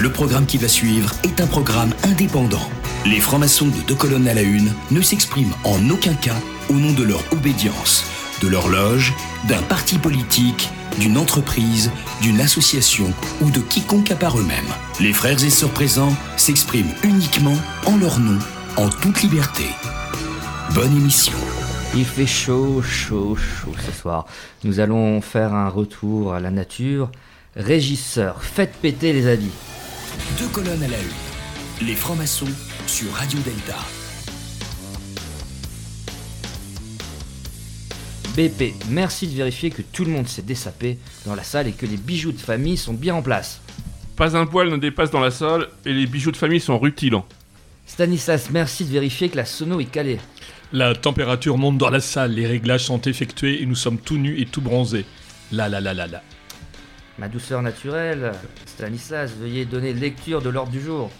Le programme qui va suivre est un programme indépendant. Les francs-maçons de deux colonnes à la une ne s'expriment en aucun cas au nom de leur obédience, de leur loge, d'un parti politique, d'une entreprise, d'une association ou de quiconque à part eux-mêmes. Les frères et sœurs présents s'expriment uniquement en leur nom, en toute liberté. Bonne émission. Il fait chaud, chaud, chaud ce soir. Nous allons faire un retour à la nature. Régisseur, faites péter les habits. Deux colonnes à la une. Les francs-maçons sur Radio Delta. BP, merci de vérifier que tout le monde s'est dessapé dans la salle et que les bijoux de famille sont bien en place. Pas un poil ne dépasse dans la salle et les bijoux de famille sont rutilants. Stanislas, merci de vérifier que la sono est calée. La température monte dans la salle, les réglages sont effectués et nous sommes tout nus et tout bronzés. Là, là, là, là, là. Ma douceur naturelle, Stanislas, veuillez donner lecture de l'ordre du jour.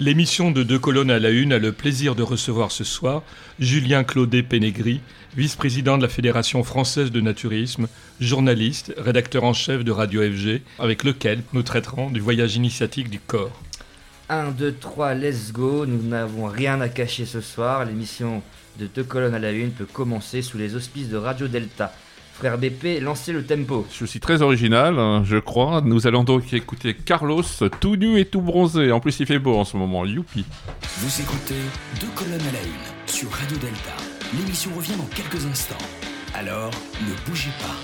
L'émission de Deux colonnes à la une a le plaisir de recevoir ce soir Julien Claudet Pénégri, vice-président de la Fédération française de naturisme, journaliste, rédacteur en chef de Radio FG, avec lequel nous traiterons du voyage initiatique du corps. 1, 2, 3, let's go. Nous n'avons rien à cacher ce soir. L'émission de Deux colonnes à la une peut commencer sous les auspices de Radio Delta. Frère BP, lancez le tempo. Je suis très original, hein, je crois. Nous allons donc écouter Carlos, tout nu et tout bronzé. En plus, il fait beau en ce moment. Youpi. Vous écoutez Deux colonnes à la une sur Radio Delta. L'émission revient dans quelques instants. Alors, ne bougez pas.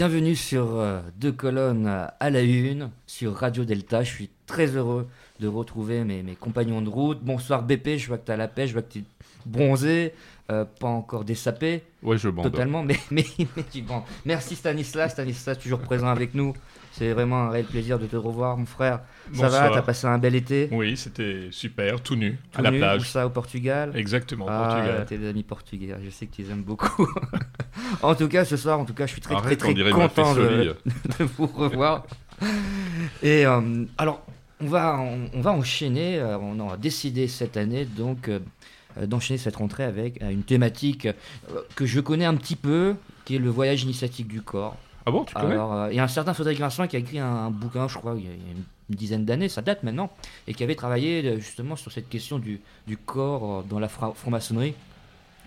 Bienvenue sur euh, Deux colonnes à la une, sur Radio Delta. Je suis très heureux de retrouver mes, mes compagnons de route. Bonsoir BP, je vois que tu as la pêche, je vois que tu es bronzé, euh, pas encore dessapé Ouais, je bande. totalement, mais, mais, mais tu bandes. Merci Stanislas, Stanislas toujours présent avec nous. C'est vraiment un réel plaisir de te revoir, mon frère. Ça va, t'as passé un bel été? Oui, c'était super, tout nu, Tout à la nu, plage. ça, au Portugal? Exactement, au Ah, Portugal. t'es des amis portugais, je sais que tu les aimes beaucoup. en tout cas, ce soir, en tout cas, je suis très Arrête, très très content de, de vous revoir. Et euh, alors, on va, on, on va enchaîner, euh, on a décidé cette année donc euh, d'enchaîner cette rentrée avec une thématique que je connais un petit peu, qui est le voyage initiatique du corps. Ah Alors, euh, il y a un certain Frédéric Vincent qui a écrit un, bouquin, je crois, il y a, une, dizaine d'années, ça date maintenant, et qui avait travaillé euh, justement sur cette question du, corps euh, dans la fra- franc-maçonnerie,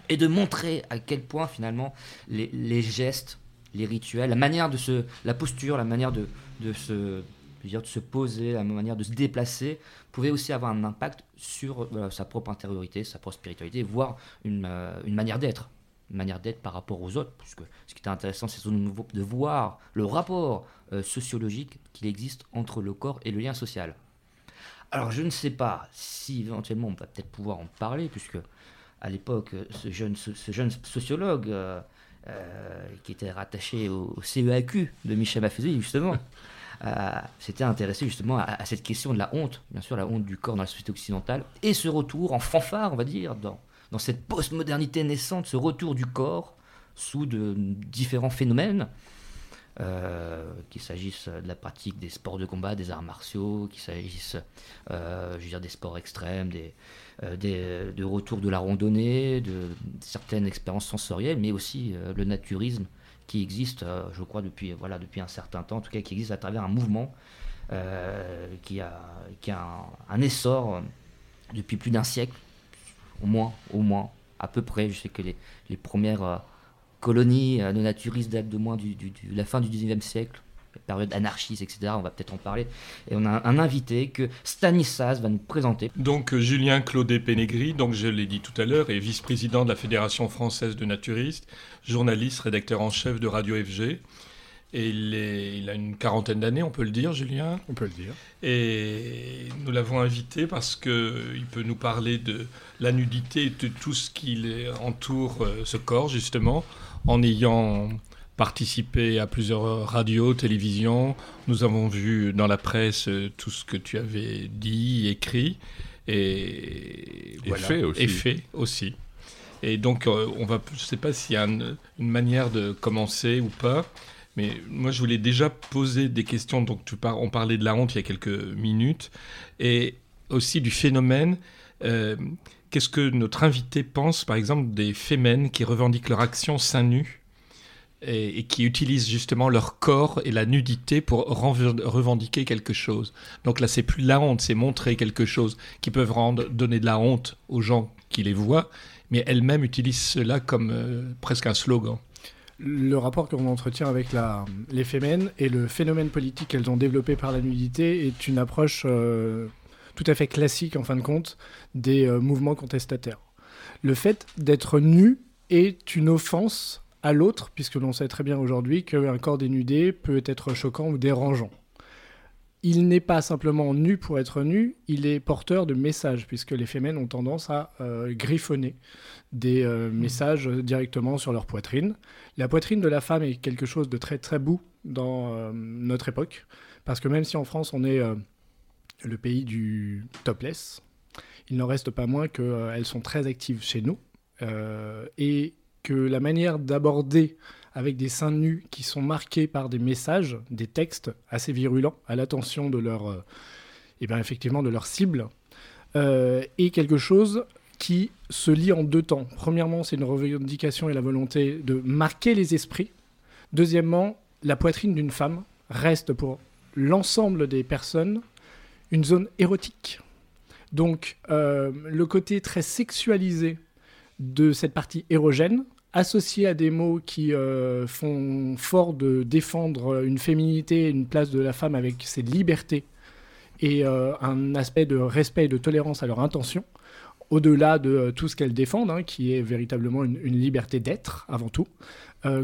et de montrer à quel point finalement les, gestes, les rituels, la manière de se, la posture, la manière de, se, de se poser, la manière de se déplacer, pouvait aussi avoir un impact sur sa propre intériorité, sa propre spiritualité, voire une, manière d'être manière d'être par rapport aux autres, puisque ce qui était intéressant, c'est de voir le rapport euh, sociologique qu'il existe entre le corps et le lien social. Alors je ne sais pas si éventuellement on va peut-être pouvoir en parler, puisque à l'époque, ce jeune, ce, jeune sociologue euh, euh, qui était rattaché au, CEAQ de Michel Maffezé, justement, s'était intéressé justement à, à cette question de la honte, bien sûr la honte du corps dans la société occidentale, et ce retour en fanfare, on va dire, dans, dans cette postmodernité naissante, ce retour du corps sous de différents phénomènes, euh, qu'il s'agisse de la pratique des sports de combat, des arts martiaux, qu'il s'agisse euh, des sports extrêmes, euh, des, de retour de la randonnée, de certaines expériences sensorielles, mais aussi le naturisme qui existe, je crois, depuis, voilà, depuis un certain temps, en tout cas qui existe à travers un mouvement qui a, qui a un, essor depuis plus d'un siècle, au moins, au moins, à peu près. Je sais que les, premières euh, colonies euh, de naturistes datent de moins du, la fin du 19e siècle, période anarchiste, etc. On va peut-être en parler. Et on a un, un invité que Stanislas va nous présenter. Donc euh, Julien Claudet Pénégri, donc je l'ai dit tout à l'heure, est vice-président de la Fédération française de naturistes, journaliste, rédacteur en chef de Radio FG. Et il, est- il a une quarantaine d'années, on peut le dire, Julien. On peut le dire. Et nous l'avons invité parce qu'il peut nous parler de la nudité et de tout ce qui entoure euh, ce corps, justement, en ayant participé à plusieurs radios, télévisions. Nous avons vu dans la presse euh, tout ce que tu avais dit, écrit, et, Et fait aussi. Et fait aussi. Et donc, euh, on va, je ne sais pas s'il y a un- une manière de commencer ou pas, mais moi, je voulais déjà poser des questions. Donc, on parlait de la honte il y a quelques minutes, et aussi du phénomène. euh, Qu'est-ce que notre invité pense, par exemple, des fémènes qui revendiquent leur action seins nus et, qui utilisent justement leur corps et la nudité pour revendiquer quelque chose. Donc là, c'est plus la honte, c'est montrer quelque chose qui peuvent rendre, donner de la honte aux gens qui les voient, mais elles-mêmes utilisent cela comme euh, presque un slogan. Le rapport qu'on entretient avec les et le phénomène politique qu'elles ont développé par la nudité est une approche euh, tout à fait classique, en fin de compte, des euh, mouvements contestataires. Le fait d'être nu est une offense à l'autre, puisque l'on sait très bien aujourd'hui qu'un corps dénudé peut être choquant ou dérangeant. Il n'est pas simplement nu pour être nu, il est porteur de messages, puisque les fémènes ont tendance à euh, griffonner des euh, messages directement sur leur poitrine. La poitrine de la femme est quelque chose de très très beau dans euh, notre époque, parce que même si en France on est le pays du topless, il n'en reste pas moins qu'elles sont très actives chez nous, et que la manière d'aborder avec des seins nus qui sont marqués par des messages, des textes assez virulents à l'attention de leur, euh, eh ben, effectivement, de leur cible, euh, est quelque chose qui se lie en deux temps. Premièrement, c'est une revendication et la volonté de marquer les esprits. Deuxièmement, la poitrine d'une femme reste pour l'ensemble des personnes une zone érotique. Donc, euh, le côté très sexualisé de cette partie érogène, associé à des mots qui euh, font fort de défendre une féminité, une place de la femme avec ses libertés et euh, un aspect de respect et de tolérance à leur intention, au-delà de euh, tout ce qu'elles défendent, hein, qui est véritablement une, liberté d'être avant tout,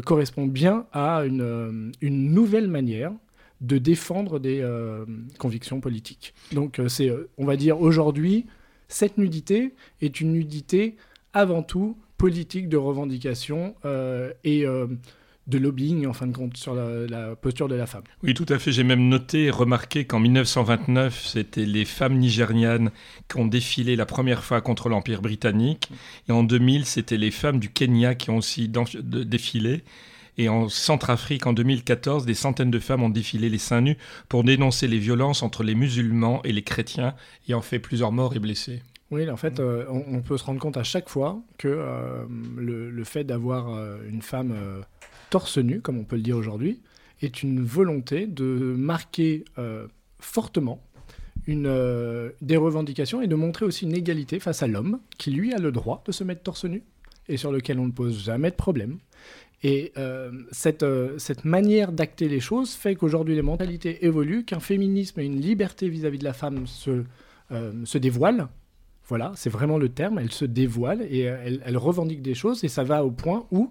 correspond bien à une, une nouvelle manière de défendre des convictions politiques. Donc c'est, on va dire aujourd'hui, cette nudité est une nudité avant tout politique de revendication euh, et euh, de lobbying en fin de compte sur la, posture de la femme. Oui, tout à fait. J'ai même noté et remarqué qu'en 1929, c'était les femmes nigérianes qui ont défilé la première fois contre l'Empire britannique. Et en 2000, c'était les femmes du Kenya qui ont aussi défilé. Et en Centrafrique, en 2014, des centaines de femmes ont défilé les seins nus pour dénoncer les violences entre les musulmans et les chrétiens, ayant fait plusieurs morts et blessés. Oui, en fait, euh, on, on peut se rendre compte à chaque fois que euh, le, le fait d'avoir euh, une femme torse nu, comme on peut le dire aujourd'hui, est une volonté de marquer fortement une, des revendications et de montrer aussi une égalité face à l'homme, qui lui a le droit de se mettre torse nu et sur lequel on ne pose jamais de problème. Et euh, cette, euh, cette manière d'acter les choses fait qu'aujourd'hui les mentalités évoluent, qu'un féminisme et une liberté vis-à-vis de la femme se, euh, se dévoilent. Voilà, c'est vraiment le terme, elle se dévoile et euh, elle, elle revendique des choses et ça va au point où,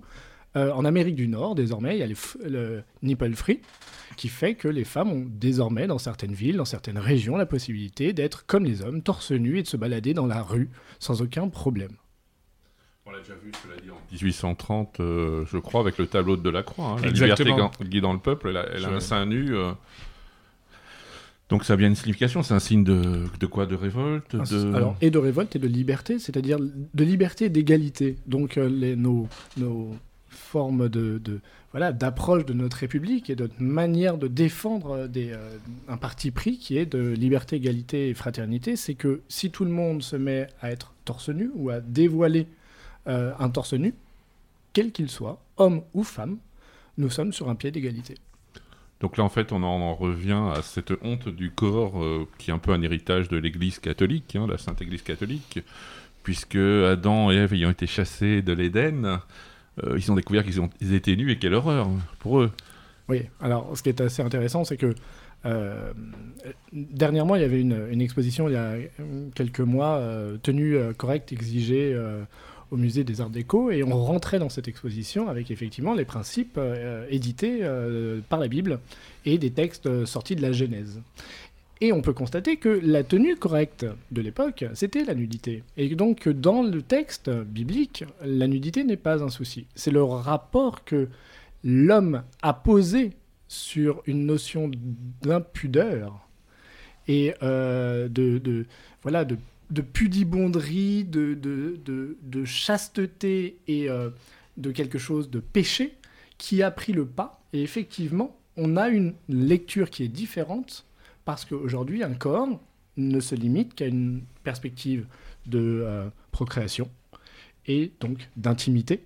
euh, en Amérique du Nord, désormais, il y a le nipple free qui fait que les femmes ont désormais, dans certaines villes, dans certaines régions, la possibilité d'être comme les hommes, torse nu et de se balader dans la rue sans aucun problème. On l'a déjà vu, cela dit, en 1830, euh, je crois, avec le tableau de Delacroix. Hein, la Exactement. liberté gu- guidant le peuple, elle a, elle a Je- un sein nu. euh. Donc ça a bien une signification, c'est un signe de, de quoi De révolte de... Alors, et de révolte et de liberté, c'est-à-dire de liberté et d'égalité. Donc, euh, les, nos, nos formes de, de- voilà, d'approche de notre République et de notre manière de défendre euh, des, euh, un parti pris qui est de liberté, égalité et fraternité, c'est que si tout le monde se met à être torse nu ou à dévoiler euh, un torse nu, quel qu'il soit, homme ou femme, nous sommes sur un pied d'égalité. Donc là, en fait, on en, en revient à cette honte du corps euh, qui est un peu un héritage de l'Église catholique, hein, la Sainte Église catholique, puisque Adam et Ève ayant été chassés de l'Éden, euh, ils ont découvert qu'ils étaient nus et quelle horreur pour eux. Oui, alors ce qui est assez intéressant, c'est que euh, dernièrement, il y avait une, exposition il y a quelques mois, tenue correcte, exigée au musée des Arts Déco, et on rentrait dans cette exposition avec effectivement les principes euh, édités euh, par la Bible et des textes euh, sortis de la Genèse. Et on peut constater que la tenue correcte de l'époque, c'était la nudité. Et donc, dans le texte biblique, la nudité n'est pas un souci. C'est le rapport que l'homme a posé sur une notion d'impudeur et euh, de, de- voilà, de, de pudibonderie, de, de, de- de chasteté et euh, de quelque chose de péché qui a pris le pas. Et effectivement, on a une lecture qui est différente parce qu'aujourd'hui, un corps ne se limite qu'à une perspective de euh, procréation et donc d'intimité.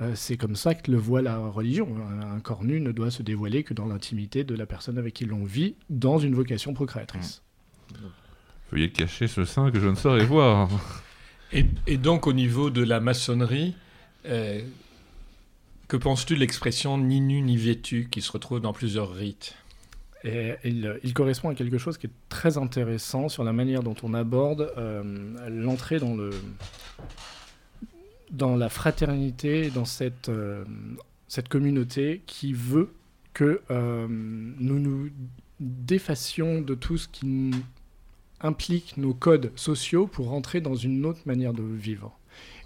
Euh, c'est comme ça que le voit la religion. Un, un corps nu ne doit se dévoiler que dans l'intimité de la personne avec qui l'on vit dans une vocation procréatrice. Veuillez cacher ce sein que je ne saurais voir. Et, et donc, au niveau de la maçonnerie, euh, que penses-tu de l'expression ni nu ni vêtu qui se retrouve dans plusieurs rites? Et il, il correspond à quelque chose qui est très intéressant sur la manière dont on aborde euh, l'entrée dans, le, dans la fraternité, dans cette, euh, cette communauté qui veut que euh, nous nous défassions de tout ce qui n- implique nos codes sociaux pour rentrer dans une autre manière de vivre.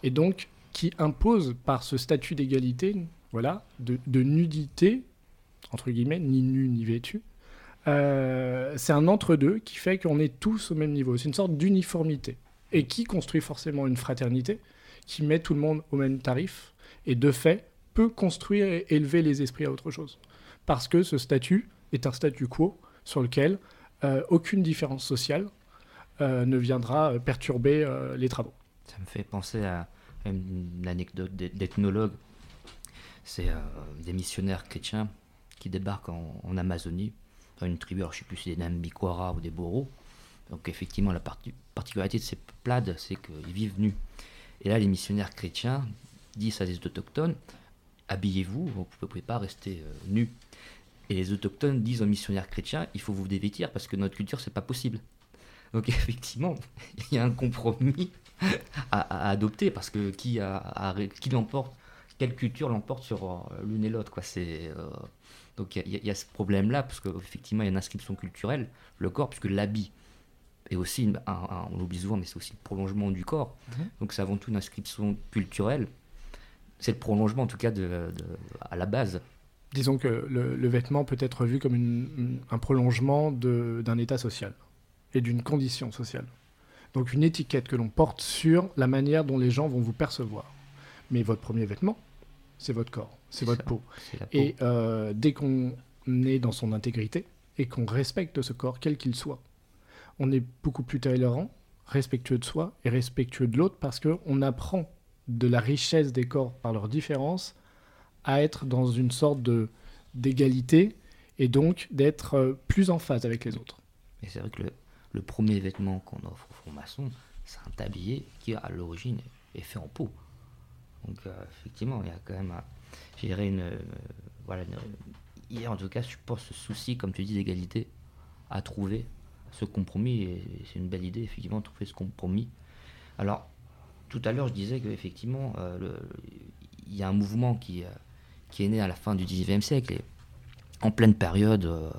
Et donc, qui impose par ce statut d'égalité, voilà, de, nudité, entre guillemets, ni nu ni vêtu, euh, c'est un entre-deux qui fait qu'on est tous au même niveau. C'est une sorte d'uniformité. Et qui construit forcément une fraternité qui met tout le monde au même tarif et de fait peut construire et élever les esprits à autre chose. Parce que ce statut est un statu quo sur lequel euh, aucune différence sociale ne viendra euh, perturber euh, les travaux. Ça me fait penser à une anecdote d'eth- d'ethnologue. C'est euh, des missionnaires chrétiens qui débarquent en, Amazonie, dans une tribu, alors je ne sais plus si c'est des Nambikwara ou des Boros. Donc effectivement, la parti- particularité de ces peuplades, c'est qu'ils vivent nus. Et là, les missionnaires chrétiens disent à des autochtones, habillez-vous, vous ne pouvez pas rester euh, nus. Et les autochtones disent aux missionnaires chrétiens, il faut vous dévêtir parce que notre culture, c'est pas possible. Donc effectivement, il y a un compromis à, à adopter parce que qui, a, a- qui l'emporte, quelle culture l'emporte sur euh, l'une et l'autre quoi. C'est euh, donc il y, a- il y a ce problème-là parce qu'effectivement il y a une inscription culturelle, le corps puisque l'habit est aussi, une- un- un- on l'oublie souvent, mais c'est aussi le prolongement du corps. Donc c'est avant tout une inscription culturelle. C'est le prolongement en tout cas de, de- à la base. Disons que le, le vêtement peut être vu comme une- un prolongement d'un état social et d'une condition sociale. Donc une étiquette que l'on porte sur la manière dont les gens vont vous percevoir. Mais votre premier vêtement, c'est votre corps, c'est votre ça. peau. Et euh, dès qu'on est dans son intégrité et qu'on respecte ce corps, quel qu'il soit, on est beaucoup plus tolérant, respectueux de soi et respectueux de l'autre parce qu'on apprend de la richesse des corps par leurs différences à être dans une sorte de d'égalité et donc d'être euh, plus en phase avec les autres. Et c'est vrai que le, le premier vêtement qu'on offre aux francs-maçons, c'est un tablier qui, à l'origine, est fait en peau. Donc, euh, effectivement, il y a quand même, je dirais, une. euh, voilà, il y a en tout cas, je pense, ce souci, comme tu dis, d'égalité à trouver, ce compromis. C'est une belle idée, effectivement, de trouver ce compromis. Alors, tout à l'heure, je disais qu'effectivement, euh, il y a un mouvement qui, euh, qui est né à la fin du 19e siècle. Et en pleine période, euh,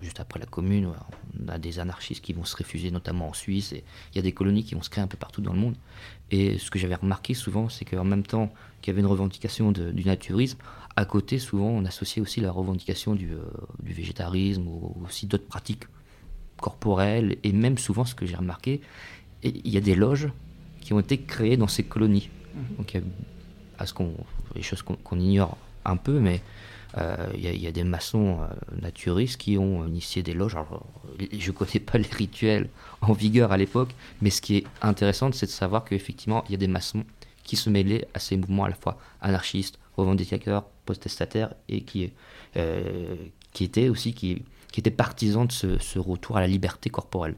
juste après la Commune, on a des anarchistes qui vont se réfugier, notamment en Suisse, et il y a des colonies qui vont se créer un peu partout dans le monde. Et ce que j'avais remarqué souvent, c'est qu'en même temps qu'il y avait une revendication de- du naturisme, à côté, souvent, on associait aussi la revendication du, euh, du végétarisme ou aussi d'autres pratiques corporelles, et même souvent, ce que j'ai remarqué, il y a des loges qui ont été créées dans ces colonies. Donc, il y a à ce qu'on, des choses qu'on ignore un peu, mais il y, a- il y a des maçons euh, naturistes qui ont initié des loges. Alors, je ne connais pas les rituels en vigueur à l'époque, mais ce qui est intéressant, c'est de savoir qu'effectivement, il y a des maçons qui se mêlaient à ces mouvements à la fois anarchistes, revendicateurs, protestataires, et qui, euh, étaient aussi qui, étaient partisans de ce retour à la liberté corporelle.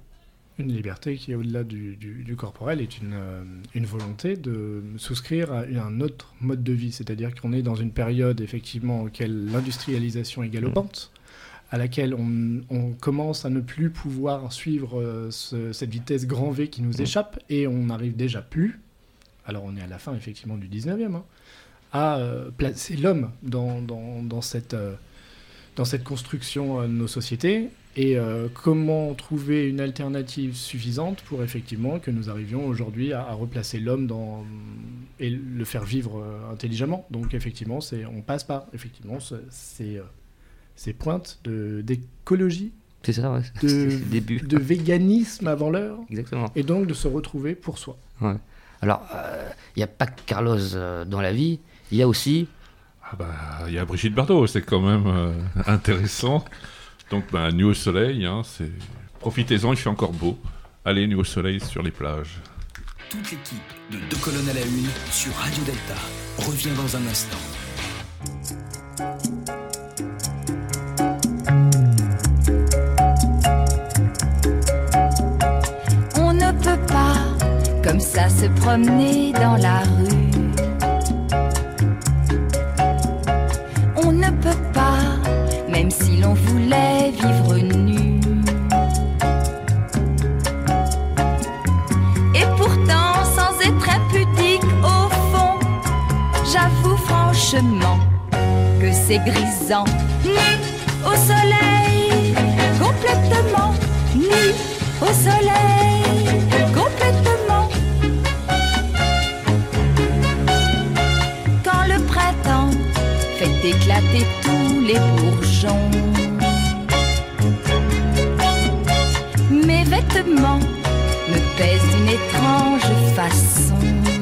Une liberté qui, au-delà du, du- du corporel, est une, euh, une volonté de souscrire à un autre mode de vie. C'est-à-dire qu'on est dans une période, effectivement, auquel l'industrialisation est galopante, à laquelle on, on commence à ne plus pouvoir suivre euh, ce- cette vitesse grand V qui nous échappe, et on n'arrive déjà plus, alors on est à la fin, effectivement, du 19e, hein, à euh, placer l'homme dans, dans- dans cette... euh, dans cette construction euh, de nos sociétés et euh, comment trouver une alternative suffisante pour effectivement que nous arrivions aujourd'hui à, à replacer l'homme dans et le faire vivre euh, intelligemment. Donc effectivement, c'est on passe par effectivement ce- ces, euh, ces pointes de d'écologie, C'est ça, ouais. De- début. de véganisme avant l'heure Exactement. et donc de se retrouver pour soi. Ouais. Alors, euh, il n'y a pas que Carlos euh, dans la vie, il y a aussi bah, il y a Brigitte Bardot, c'est quand même euh, intéressant. Donc, bah, Nuit au soleil, hein, c'est... profitez-en, il fait encore beau. Allez, Nuit au soleil sur les plages. Toute l'équipe de Deux colonnes à la une sur Radio Delta revient dans un instant. On ne peut pas comme ça se promener dans la rue. C'est grisant. Nu au soleil, complètement nu au soleil, complètement. Quand le printemps fait éclater tous les bourgeons, mes vêtements me pèsent d'une étrange façon.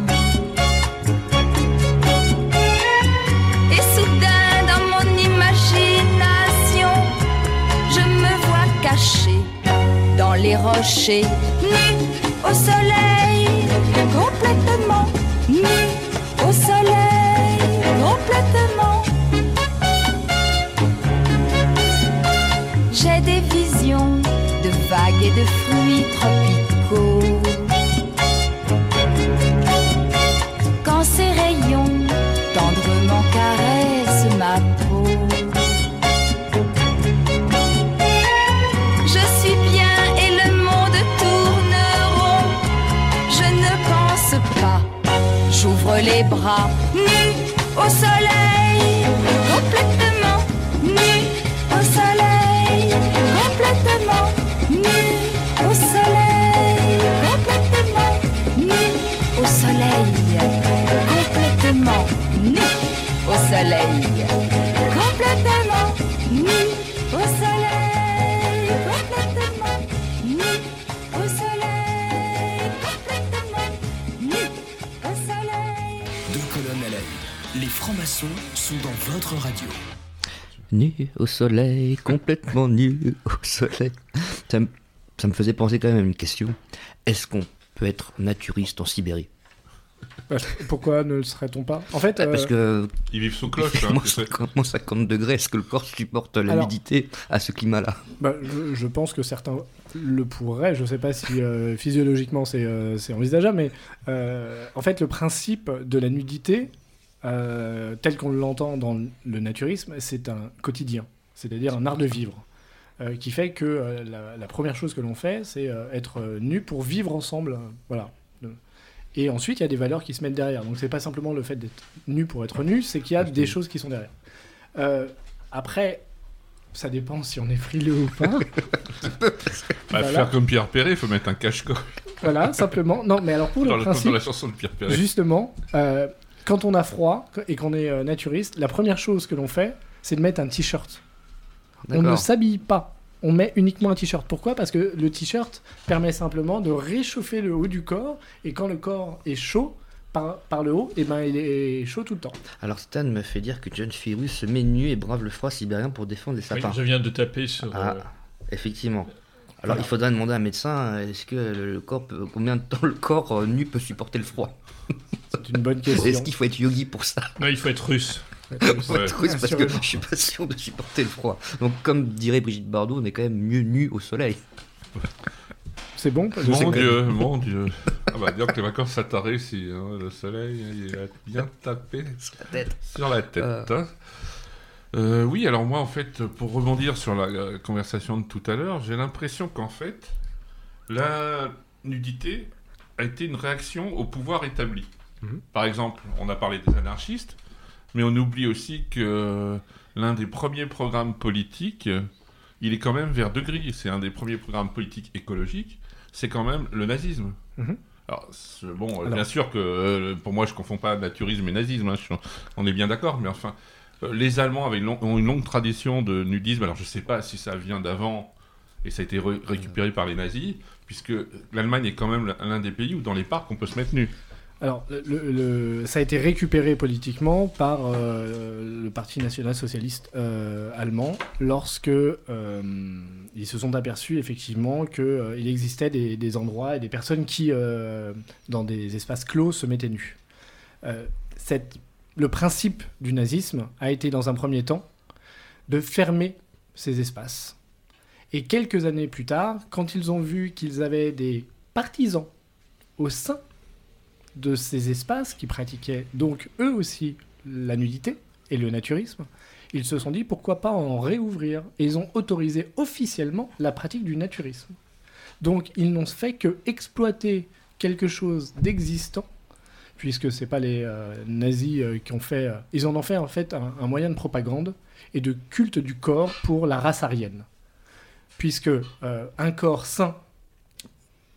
Les rochers, nu au soleil, complètement nu au soleil, complètement. J'ai des visions de vagues et de fruits Ha. Radio. Nu au soleil, complètement nu au soleil. Ça me, ça me faisait penser quand même à une question. Est-ce qu'on peut être naturiste en Sibérie? Pourquoi ne le serait-on pas? En fait, Parce euh, que Ils vivent sous cloche. hein, moins tu sais. 50, moins 50 degrés, est-ce que le corps supporte nudité à ce climat-là? bah, je, je pense que certains le pourraient. Je sais pas si euh, physiologiquement c'est euh, c'est envisageable, mais euh, en fait, le principe de la nudité, euh, tel qu'on l'entend dans le naturisme, c'est un quotidien, c'est-à-dire un art de vivre. euh, qui fait que euh, la, la première chose que l'on fait, c'est être nu pour vivre ensemble. voilà. Et ensuite, il y a des valeurs qui se mettent derrière. Donc, c'est pas simplement le fait d'être nu pour être nu, c'est qu'il y a des choses qui sont derrière. Après, ça dépend si on est frileux ou pas. Bah, Voilà. Faire comme Pierre Perret, il faut mettre un cache-corps voilà, simplement. Non, mais alors pour dans, le la- dans principe, la chanson de Pierre Perret. justement, euh, quand on a froid et qu'on est euh, naturiste, la première chose que l'on fait, c'est de mettre un t-shirt. On ne s'habille pas. On met uniquement un t-shirt. Pourquoi? Parce que le t-shirt permet simplement de réchauffer le haut du corps. Et quand le corps est chaud par, par le haut, et ben il est chaud tout le temps. Alors Stan me fait dire que John Firus se met nu et brave le froid sibérien pour défendre les Oui, sapins. je viens de taper sur. Ah, euh, effectivement. Alors Voilà. il faudrait demander à un médecin, euh, est-ce que le, corps peut- combien de temps le corps euh, nu peut supporter le froid? C'est une bonne question. Est-ce qu'il faut être yogi pour ça? Non, il faut être russe. Ouais. Oui, c'est parce que je suis pas sûr de supporter le froid. Donc comme dirait Brigitte Bardot, on est quand même mieux nu au soleil. C'est bon Mon que- Dieu, mon Dieu. Ah bah, dire que les vacances, ça t'a réussi. hein. Le soleil, il a bien tapé Sur la tête. sur la tête. Ah. hein. Euh, oui, alors moi, en fait, pour rebondir sur la conversation de tout à l'heure, j'ai l'impression qu'en fait, la nudité a été une réaction au pouvoir établi. Mhm. Par exemple, on a parlé des anarchistes, mais on oublie aussi que l'un des premiers programmes politiques, il est quand même vers deux grilles. C'est un des premiers programmes politiques écologiques, c'est quand même le nazisme. Mhm. Alors, bon, Alors- bien sûr que euh, pour moi, je confonds pas naturisme et nazisme, hein, je on est bien d'accord, mais enfin, les Allemands avaient une long- ont une longue tradition de nudisme. Alors, je sais pas si ça vient d'avant et ça a été récupéré par les nazis, puisque l'Allemagne est quand même l'un des pays où dans les parcs on peut se mettre nu. Alors, le- le- le- ça a été récupéré politiquement par euh, le Parti national-socialiste euh, allemand lorsque euh, ils se sont aperçus effectivement qu'il existait des, des endroits et des personnes qui, euh, dans des espaces clos, se mettaient nus. Euh, cette- le principe du nazisme a été, dans un premier temps, de fermer ces espaces. Et quelques années plus tard, quand ils ont vu qu'ils avaient des partisans au sein de ces espaces qui pratiquaient donc eux aussi la nudité et le naturisme, ils se sont dit pourquoi pas en réouvrir? Et ils ont autorisé officiellement la pratique du naturisme. Donc ils n'ont fait que exploiter quelque chose d'existant puisque c'est pas les euh, nazis euh, qui ont fait euh, ils en ont fait en fait un, moyen de propagande et de culte du corps pour la race aryenne puisque un corps sain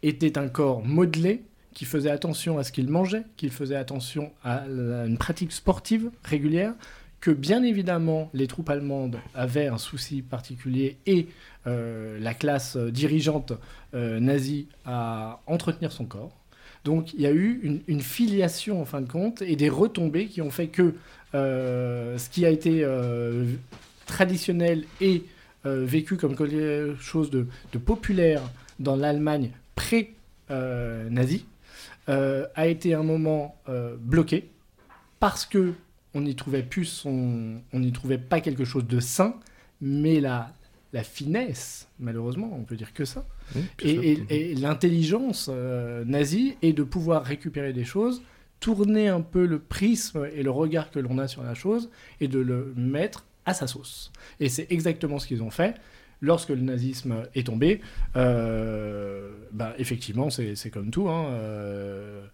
était un corps modelé qui faisait attention à ce qu'il mangeait, qu'il faisait attention à une pratique sportive régulière, que bien évidemment les troupes allemandes avaient un souci particulier et la classe dirigeante nazie à entretenir son corps. Donc il y a eu une, filiation en fin de compte et des retombées qui ont fait que euh, ce qui a été euh, traditionnel et euh, vécu comme quelque chose de, populaire dans l'Allemagne pré-nazie a été un moment bloqué parce que on n'y trouvait plus on n'y trouvait pas quelque chose de sain, mais la, la finesse, malheureusement, on peut dire que ça, et, et- et l'intelligence euh, nazie est de pouvoir récupérer des choses, tourner un peu le prisme et le regard que l'on a sur la chose et de le mettre à sa sauce. Et c'est exactement ce qu'ils ont fait. Lorsque le nazisme est tombé, euh, bah, effectivement, c'est comme tout. hein, euh,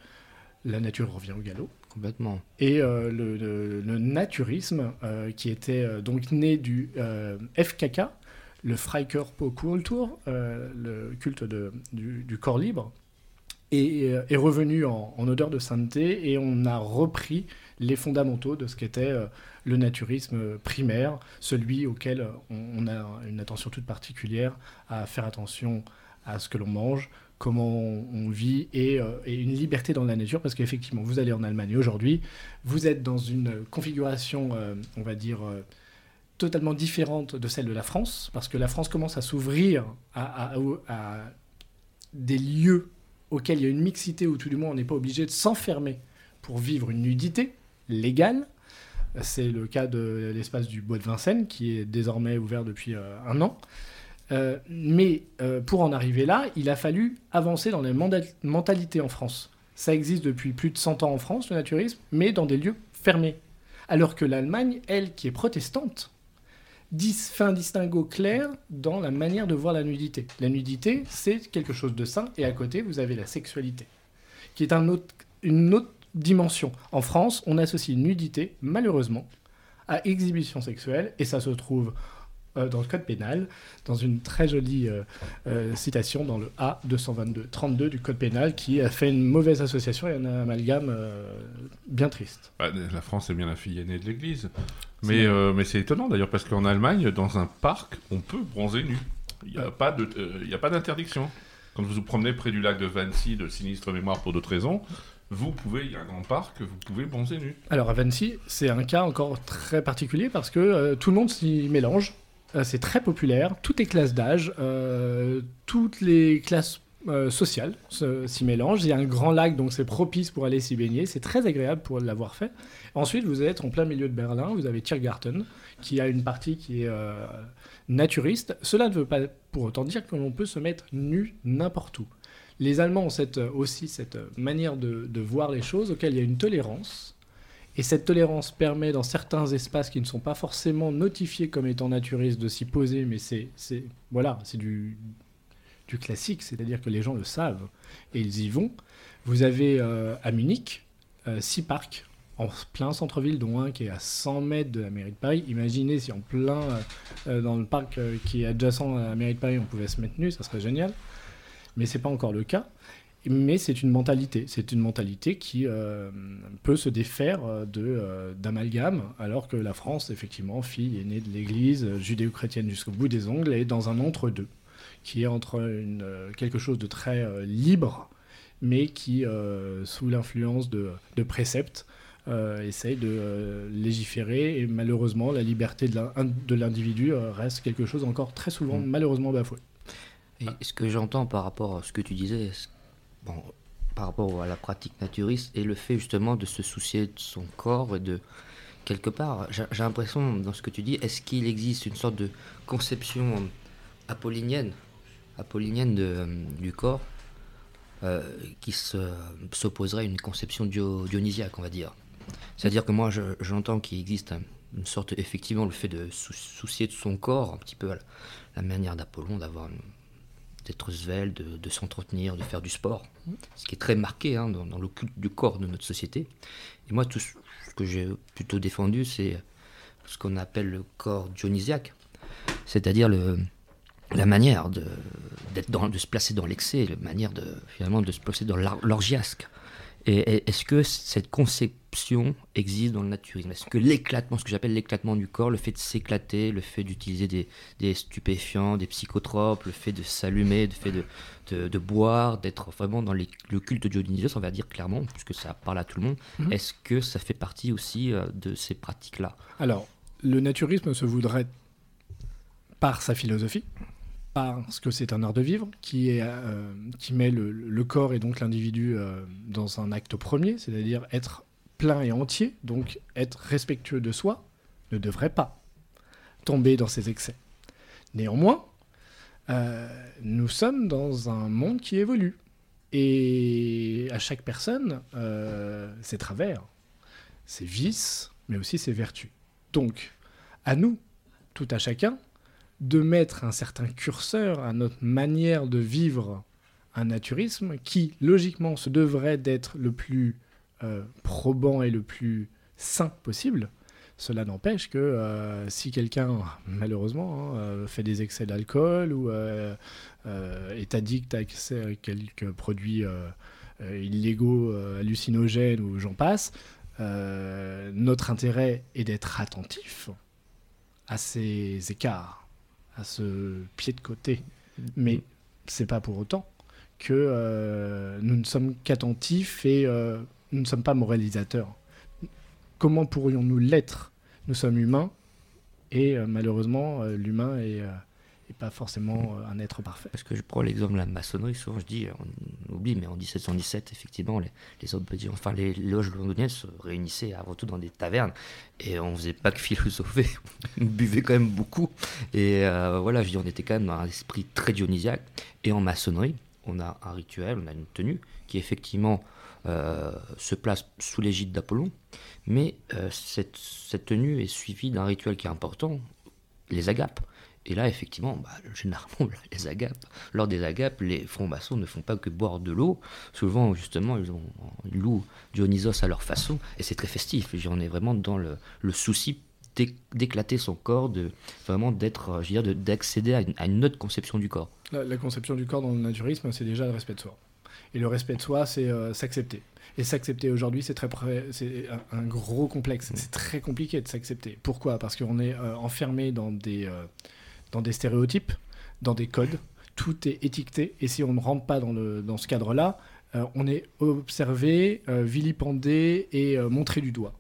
la nature revient au galop. Complètement. Et euh, le, le- le naturisme, euh, qui était euh, donc né du FKK, le Freikorpskultur, euh, le culte du, corps libre, est, euh, revenu en, odeur de sainteté et on a repris les fondamentaux de ce qu'était euh, le naturisme primaire, celui auquel on, a une attention toute particulière à faire attention à ce que l'on mange, comment on, vit et, et une liberté dans la nature, parce qu'effectivement, vous allez en Allemagne aujourd'hui, vous êtes dans une configuration, on va dire, totalement différente de celle de la France, parce que la France commence à s'ouvrir à, des lieux auxquels il y a une mixité, ou tout du moins on n'est pas obligé de s'enfermer pour vivre une nudité légale. C'est le cas de l'espace du Bois de Vincennes, qui est désormais ouvert depuis euh, un an. Euh, mais euh, pour en arriver là, il a fallu avancer dans les mentalités en France. Ça existe depuis plus de 100 ans en France, le naturisme, mais dans des lieux fermés. Alors que l'Allemagne, elle, qui est protestante, un distinguo clair dans la manière de voir la nudité. La nudité, c'est quelque chose de sain, et à côté, vous avez la sexualité, qui est une autre dimension. En France, on associe nudité, malheureusement, à exhibition sexuelle, et ça se trouve euh, dans le code pénal, dans une très jolie euh, euh, citation dans le A222-32 du code pénal, qui a fait une mauvaise association et un amalgame bien triste. Bah, la France est bien la fille aînée de l'Église. Mais, mais c'est étonnant d'ailleurs, parce qu'en Allemagne, dans un parc, on peut bronzer nu. Il n'y a pas de- y a pas d'interdiction. Quand vous vous promenez près du lac de Wannsee, de sinistre mémoire pour d'autres raisons, vous pouvez, il y a un grand parc, vous pouvez bronzer nu. Alors à Vancy, c'est un cas encore très particulier parce que euh, tout le monde s'y mélange. Euh, c'est très populaire, toutes les classes d'âge, euh, toutes les classes euh, sociales se- s'y mélangent. Il y a un grand lac, donc c'est propice pour aller s'y baigner. C'est très agréable pour l'avoir fait. Ensuite, vous êtes en plein milieu de Berlin, vous avez Tiergarten, qui a une partie qui est euh, naturiste. Cela ne veut pas pour autant dire que l'on peut se mettre nu n'importe où. Les Allemands ont cette, aussi cette manière de, de voir les choses auquel il y a une tolérance. Et cette tolérance permet dans certains espaces qui ne sont pas forcément notifiés comme étant naturistes de s'y poser, mais c'est voilà, c'est du, du classique, c'est-à-dire que les gens le savent et ils y vont. Vous avez euh, à Munich euh, six parcs en plein centre-ville, dont un qui est à 100 mètres de la mairie de Paris. Imaginez si en plein euh, dans le parc qui est adjacent à la mairie de Paris, on pouvait se mettre nu, ça serait génial. Mais c'est pas encore le cas. Mais c'est une mentalité, c'est une mentalité qui euh, peut se défaire euh, de euh, d'amalgame, alors que la France, effectivement, fille aînée de l'Église judéo-chrétienne jusqu'au bout des ongles, est dans un entre-deux, qui est entre une, quelque chose de très euh, libre, mais qui, sous l'influence de, de préceptes, essaye de légiférer. Et malheureusement, la liberté de l'in- de l'individu reste quelque chose encore très souvent, Mm. malheureusement, bafoué. Et ce que j'entends par rapport à ce que tu disais, est-ce- bon, par rapport à la pratique naturiste et le fait justement de se soucier de son corps et de quelque part, j'ai l'impression dans ce que tu dis, est-ce qu'il existe une sorte de conception apollinienne, apollinienne de, euh, du corps euh, qui se- s'opposerait à une conception dio- dionysiaque, on va dire? C'est-à-dire que moi, je- j'entends qu'il existe un- une sorte, effectivement, le fait de sou- soucier de son corps, un petit peu à la, la manière d'Apollon, d'avoir une- d'être svelte, de, s'entretenir, de faire du sport, ce qui est très marqué hein, dans, le du corps de notre société. Et moi, tout ce que j'ai plutôt défendu, c'est ce qu'on appelle le corps dionysiaque, c'est-à-dire la manière de, de se placer dans l'excès, la manière de, finalement de se placer dans l'orgiasque. Et, est-ce que cette conception existe dans le naturisme? Est-ce que l'éclatement, ce que j'appelle l'éclatement du corps, le fait de s'éclater, le fait d'utiliser des, des stupéfiants, des psychotropes, le fait de s'allumer, le fait de, de, de boire, d'être vraiment dans les- le culte dionysios, on va dire clairement, puisque ça parle à tout le monde, Mhm. est-ce que ça fait partie aussi euh, de ces pratiques-là? Alors, le naturisme se voudrait, par sa philosophie, parce que c'est un art de vivre, qui, euh, met le, corps et donc l'individu euh, dans un acte premier, c'est-à-dire être plein et entier, donc être respectueux de soi, ne devrait pas tomber dans ses excès. Néanmoins, euh, nous sommes dans un monde qui évolue. Et à chaque personne, ses travers, ses vices, mais aussi ses vertus. Donc, à nous, tout à chacun, de mettre un certain curseur à notre manière de vivre un naturisme qui, logiquement, se devrait d'être le plus euh, probant et le plus sain possible. Cela n'empêche que euh, si quelqu'un, malheureusement, hein, euh, fait des excès d'alcool ou est addict à quelques produits illégaux, hallucinogènes ou j'en passe, notre intérêt est d'être attentif à ces écarts, à ce pied de côté. Mais c'est pas pour autant que euh, nous ne sommes qu'attentifs et euh, nous ne sommes pas moralisateurs. Comment pourrions-nous l'être? Nous sommes humains et euh, malheureusement, l'humain est, est pas forcément euh, un être parfait. Parce que je prends l'exemple de la maçonnerie, souvent je dis, on oublie, mais en 1717, effectivement, les, obédi- enfin, les loges londoniennes se réunissaient avant tout dans des tavernes et on faisait pas que philosopher, on buvait quand même beaucoup. Et euh, voilà, je dis, on était quand même dans un esprit très dionysiaque. Et en maçonnerie, on a un rituel, on a une tenue qui effectivement euh, se place sous l'égide d'Apollon, mais cette tenue est suivie d'un rituel qui est important, les agapes. Et là, effectivement, bah, généralement, les agapes, lors des agapes, les francs-maçons ne font pas que boire de l'eau. Souvent, justement, ils, ont, ils louent Dionysos à leur façon, et c'est très festif. On est vraiment dans le, le souci d'é- d'éclater son corps, de vraiment d'être, euh, je veux dire, d'accéder à une, à une autre conception du corps. La, la conception du corps dans le naturisme, c'est déjà le respect de soi. Et le respect de soi, c'est euh, s'accepter. Et s'accepter aujourd'hui, c'est très c'est un, un gros complexe. C'est très compliqué de s'accepter. Pourquoi? Parce qu'on est euh, enfermé dans des, euh, dans des stéréotypes, dans des codes. Tout est étiqueté. Et si on ne rentre pas dans, le, dans ce cadre-là, euh, on est observé, euh, vilipendé et euh, montré du doigt.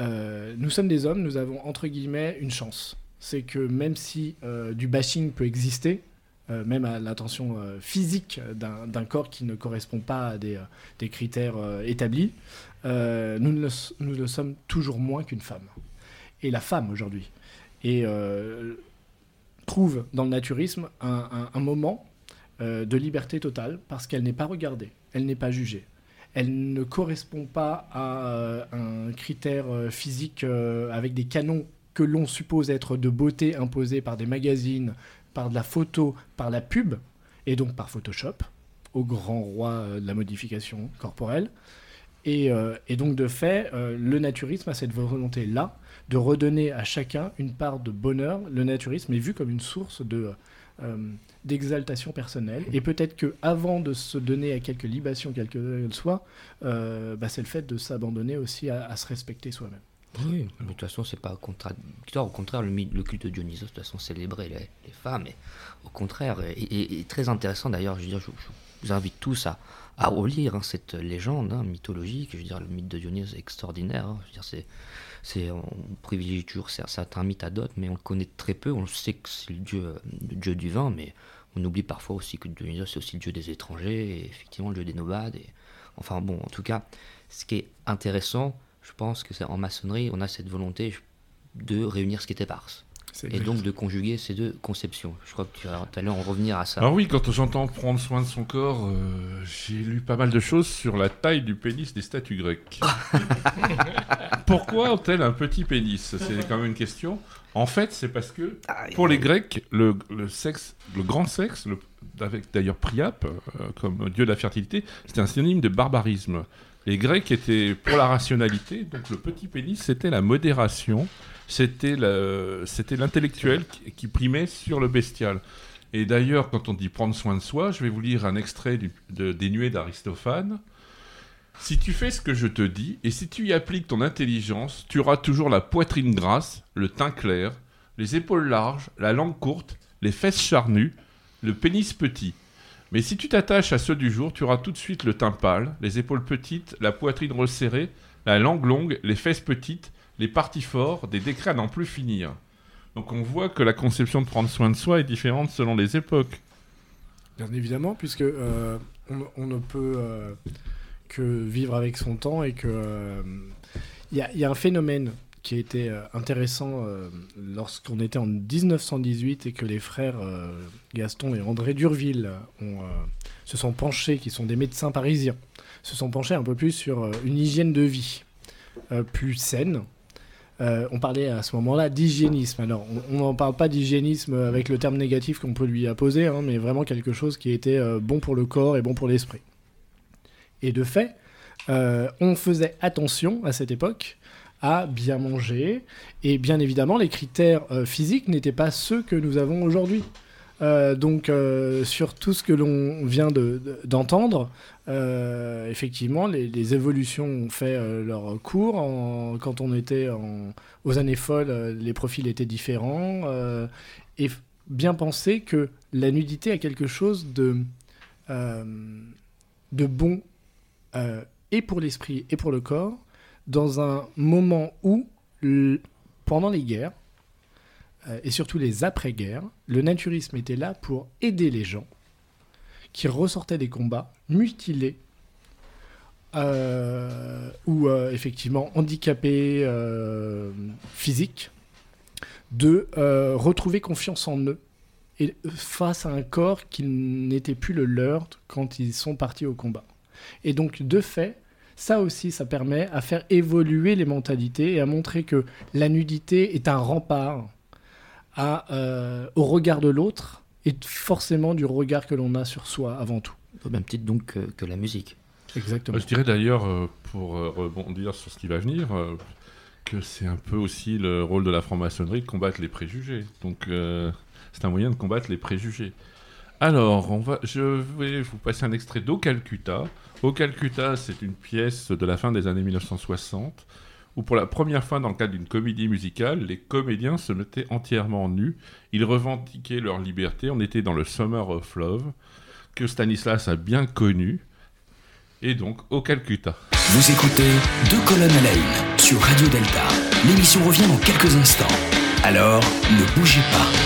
Nous sommes des hommes, nous avons entre guillemets une chance. C'est que même si du bashing peut exister, même à l'attention physique d'un corps qui ne correspond pas à des, critères établis, nous, le, nous le sommes toujours moins qu'une femme. Et la femme aujourd'hui et, trouve dans le naturisme un, moment euh, de liberté totale parce qu'elle n'est pas regardée, elle n'est pas jugée. Elle ne correspond pas à euh, un critère euh, physique avec des canons que l'on suppose être de beauté imposés par des magazines, par de la photo, par la pub, et donc par Photoshop, au grand roi de la modification corporelle. Et, donc, de fait, le naturisme a cette volonté-là de redonner à chacun une part de bonheur. Le naturisme est vu comme une source de, euh, d'exaltation personnelle. Et peut-être que avant de se donner à quelques libations, quelles qu'elles soient, euh, bah, c'est le fait de s'abandonner aussi à, se respecter soi-même. Oui, mais de toute façon, c'est pas contradictoire. Au contraire, le, culte de Dionysos, de toute façon, célébrait les, femmes. Et au contraire, et, très intéressant d'ailleurs, je, je, je vous invite tous à, à relire hein, cette légende hein, mythologique. Je veux dire, le mythe de Dionysos est extraordinaire. hein. Je veux dire, c'est, c'est, on privilégie toujours cer- certains mythes à d'autres, mais on le connaît très peu. On sait que c'est le dieu, euh, dieu du vin, mais on oublie parfois aussi que Dionysos, c'est aussi le dieu des étrangers, effectivement le dieu des nomades. Et, enfin bon, en tout cas, ce qui est intéressant, je pense que c'est en maçonnerie, on a cette volonté de réunir ce qui est éparse. Et donc de conjuguer ces deux conceptions. Je crois que tu allais en revenir à ça. Alors oui, quand j'entends prendre soin de son corps, euh, j'ai lu pas mal de choses sur la taille du pénis des statues grecques. Pourquoi ont-elles un petit pénis? C'est quand même une question. En fait, c'est parce que pour les Grecs, le, le sexe, le grand sexe, le- avec d'ailleurs Priape euh, comme dieu de la fertilité, c'était un synonyme de barbarisme. Les Grecs étaient pour la rationalité, donc le petit pénis, c'était la modération, c'était le- c'était l'intellectuel qui, primait sur le bestial. Et d'ailleurs, quand on dit prendre soin de soi, je vais vous lire un extrait de, des Nuées d'Aristophane. Si tu fais ce que je te dis, et si tu y appliques ton intelligence, tu auras toujours la poitrine grasse, le teint clair, les épaules larges, la langue courte, les fesses charnues, le pénis petit. Mais si tu t'attaches à ceux du jour, tu auras tout de suite le teint pâle, les épaules petites, la poitrine resserrée, la langue longue, les fesses petites, les parties forts, des décrets à n'en plus finir. Donc on voit que la conception de prendre soin de soi est différente selon les époques. Bien évidemment, puisque euh, on, ne peut euh, que vivre avec son temps et que euh, il y, a- il y a un phénomène qui a été euh, intéressant euh, lorsqu'on était en 1918 et que les frères euh, Gaston et André Durville euh, se sont penchés, qui sont des médecins parisiens, se sont penchés un peu plus sur euh, une hygiène de vie euh, plus saine. Euh, on parlait à ce moment-là d'hygiénisme. Alors, on n'en parle pas d'hygiénisme avec le terme négatif qu'on peut lui apposer, hein, mais vraiment quelque chose qui était euh, bon pour le corps et bon pour l'esprit. Et de fait, euh, on faisait attention à cette époque à bien manger, et bien évidemment, les critères physiques n'étaient pas ceux que nous avons aujourd'hui. Euh, donc, euh, sur tout ce que l'on vient de- de- d'entendre, euh, effectivement, les, évolutions ont fait leur cours. Quand on était aux années folles, les profils étaient différents. et bien penser que la nudité a quelque chose de de bon et pour l'esprit et pour le corps dans un moment où, pendant les guerres, et surtout les après-guerres, le naturisme était là pour aider les gens qui ressortaient des combats mutilés euh, ou euh, effectivement handicapés euh, physiques de euh, retrouver confiance en eux et face à un corps qui n'était plus le leur quand ils sont partis au combat. Et donc, de fait, ça aussi, ça permet à faire évoluer les mentalités et à montrer que la nudité est un rempart à, euh, au regard de l'autre et forcément du regard que l'on a sur soi avant tout. Au même titre donc que, que la musique. Exactement. Euh, Je dirais d'ailleurs, euh, pour rebondir sur ce qui va venir, que c'est un peu aussi le rôle de la franc-maçonnerie de combattre les préjugés. Donc, euh, c'est un moyen de combattre les préjugés. Alors, on va, je vais vous passer un extrait d'Au Calcutta. Au Calcutta, c'est une pièce de la fin des années 1960 où pour la première fois dans le cadre d'une comédie musicale, les comédiens se mettaient entièrement nus. Ils revendiquaient leur liberté. On était dans le Summer of Love, que Stanislas a bien connu. Et donc, au Calcutta. Vous écoutez Deux colonnes à la une sur Radio Delta. L'émission revient dans quelques instants. Alors, ne bougez pas.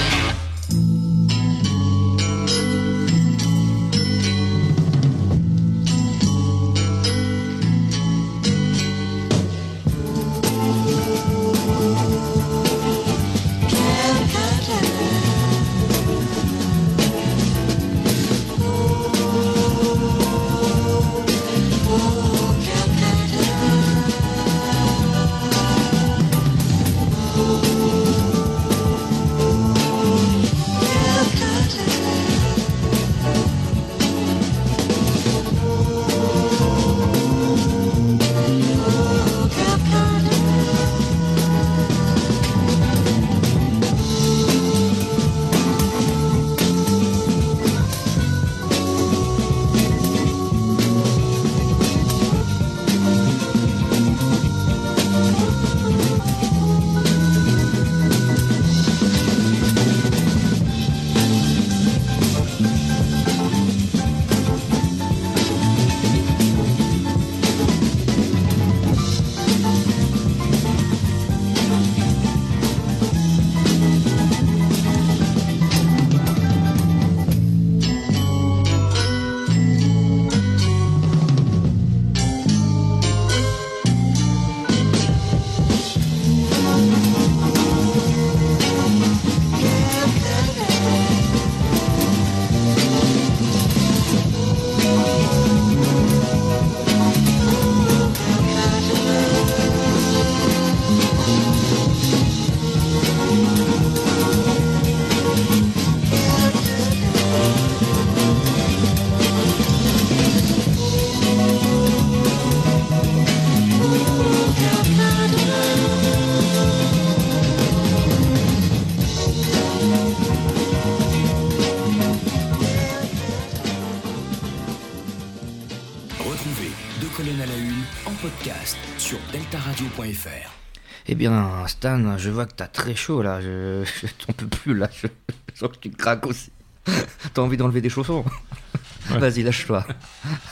Stan, je vois que t'as très chaud là. Je, je t'en peux plus là. Je, je sens que tu craques aussi. T'as envie d'enlever des chaussons Ouais. Vas-y, lâche-toi.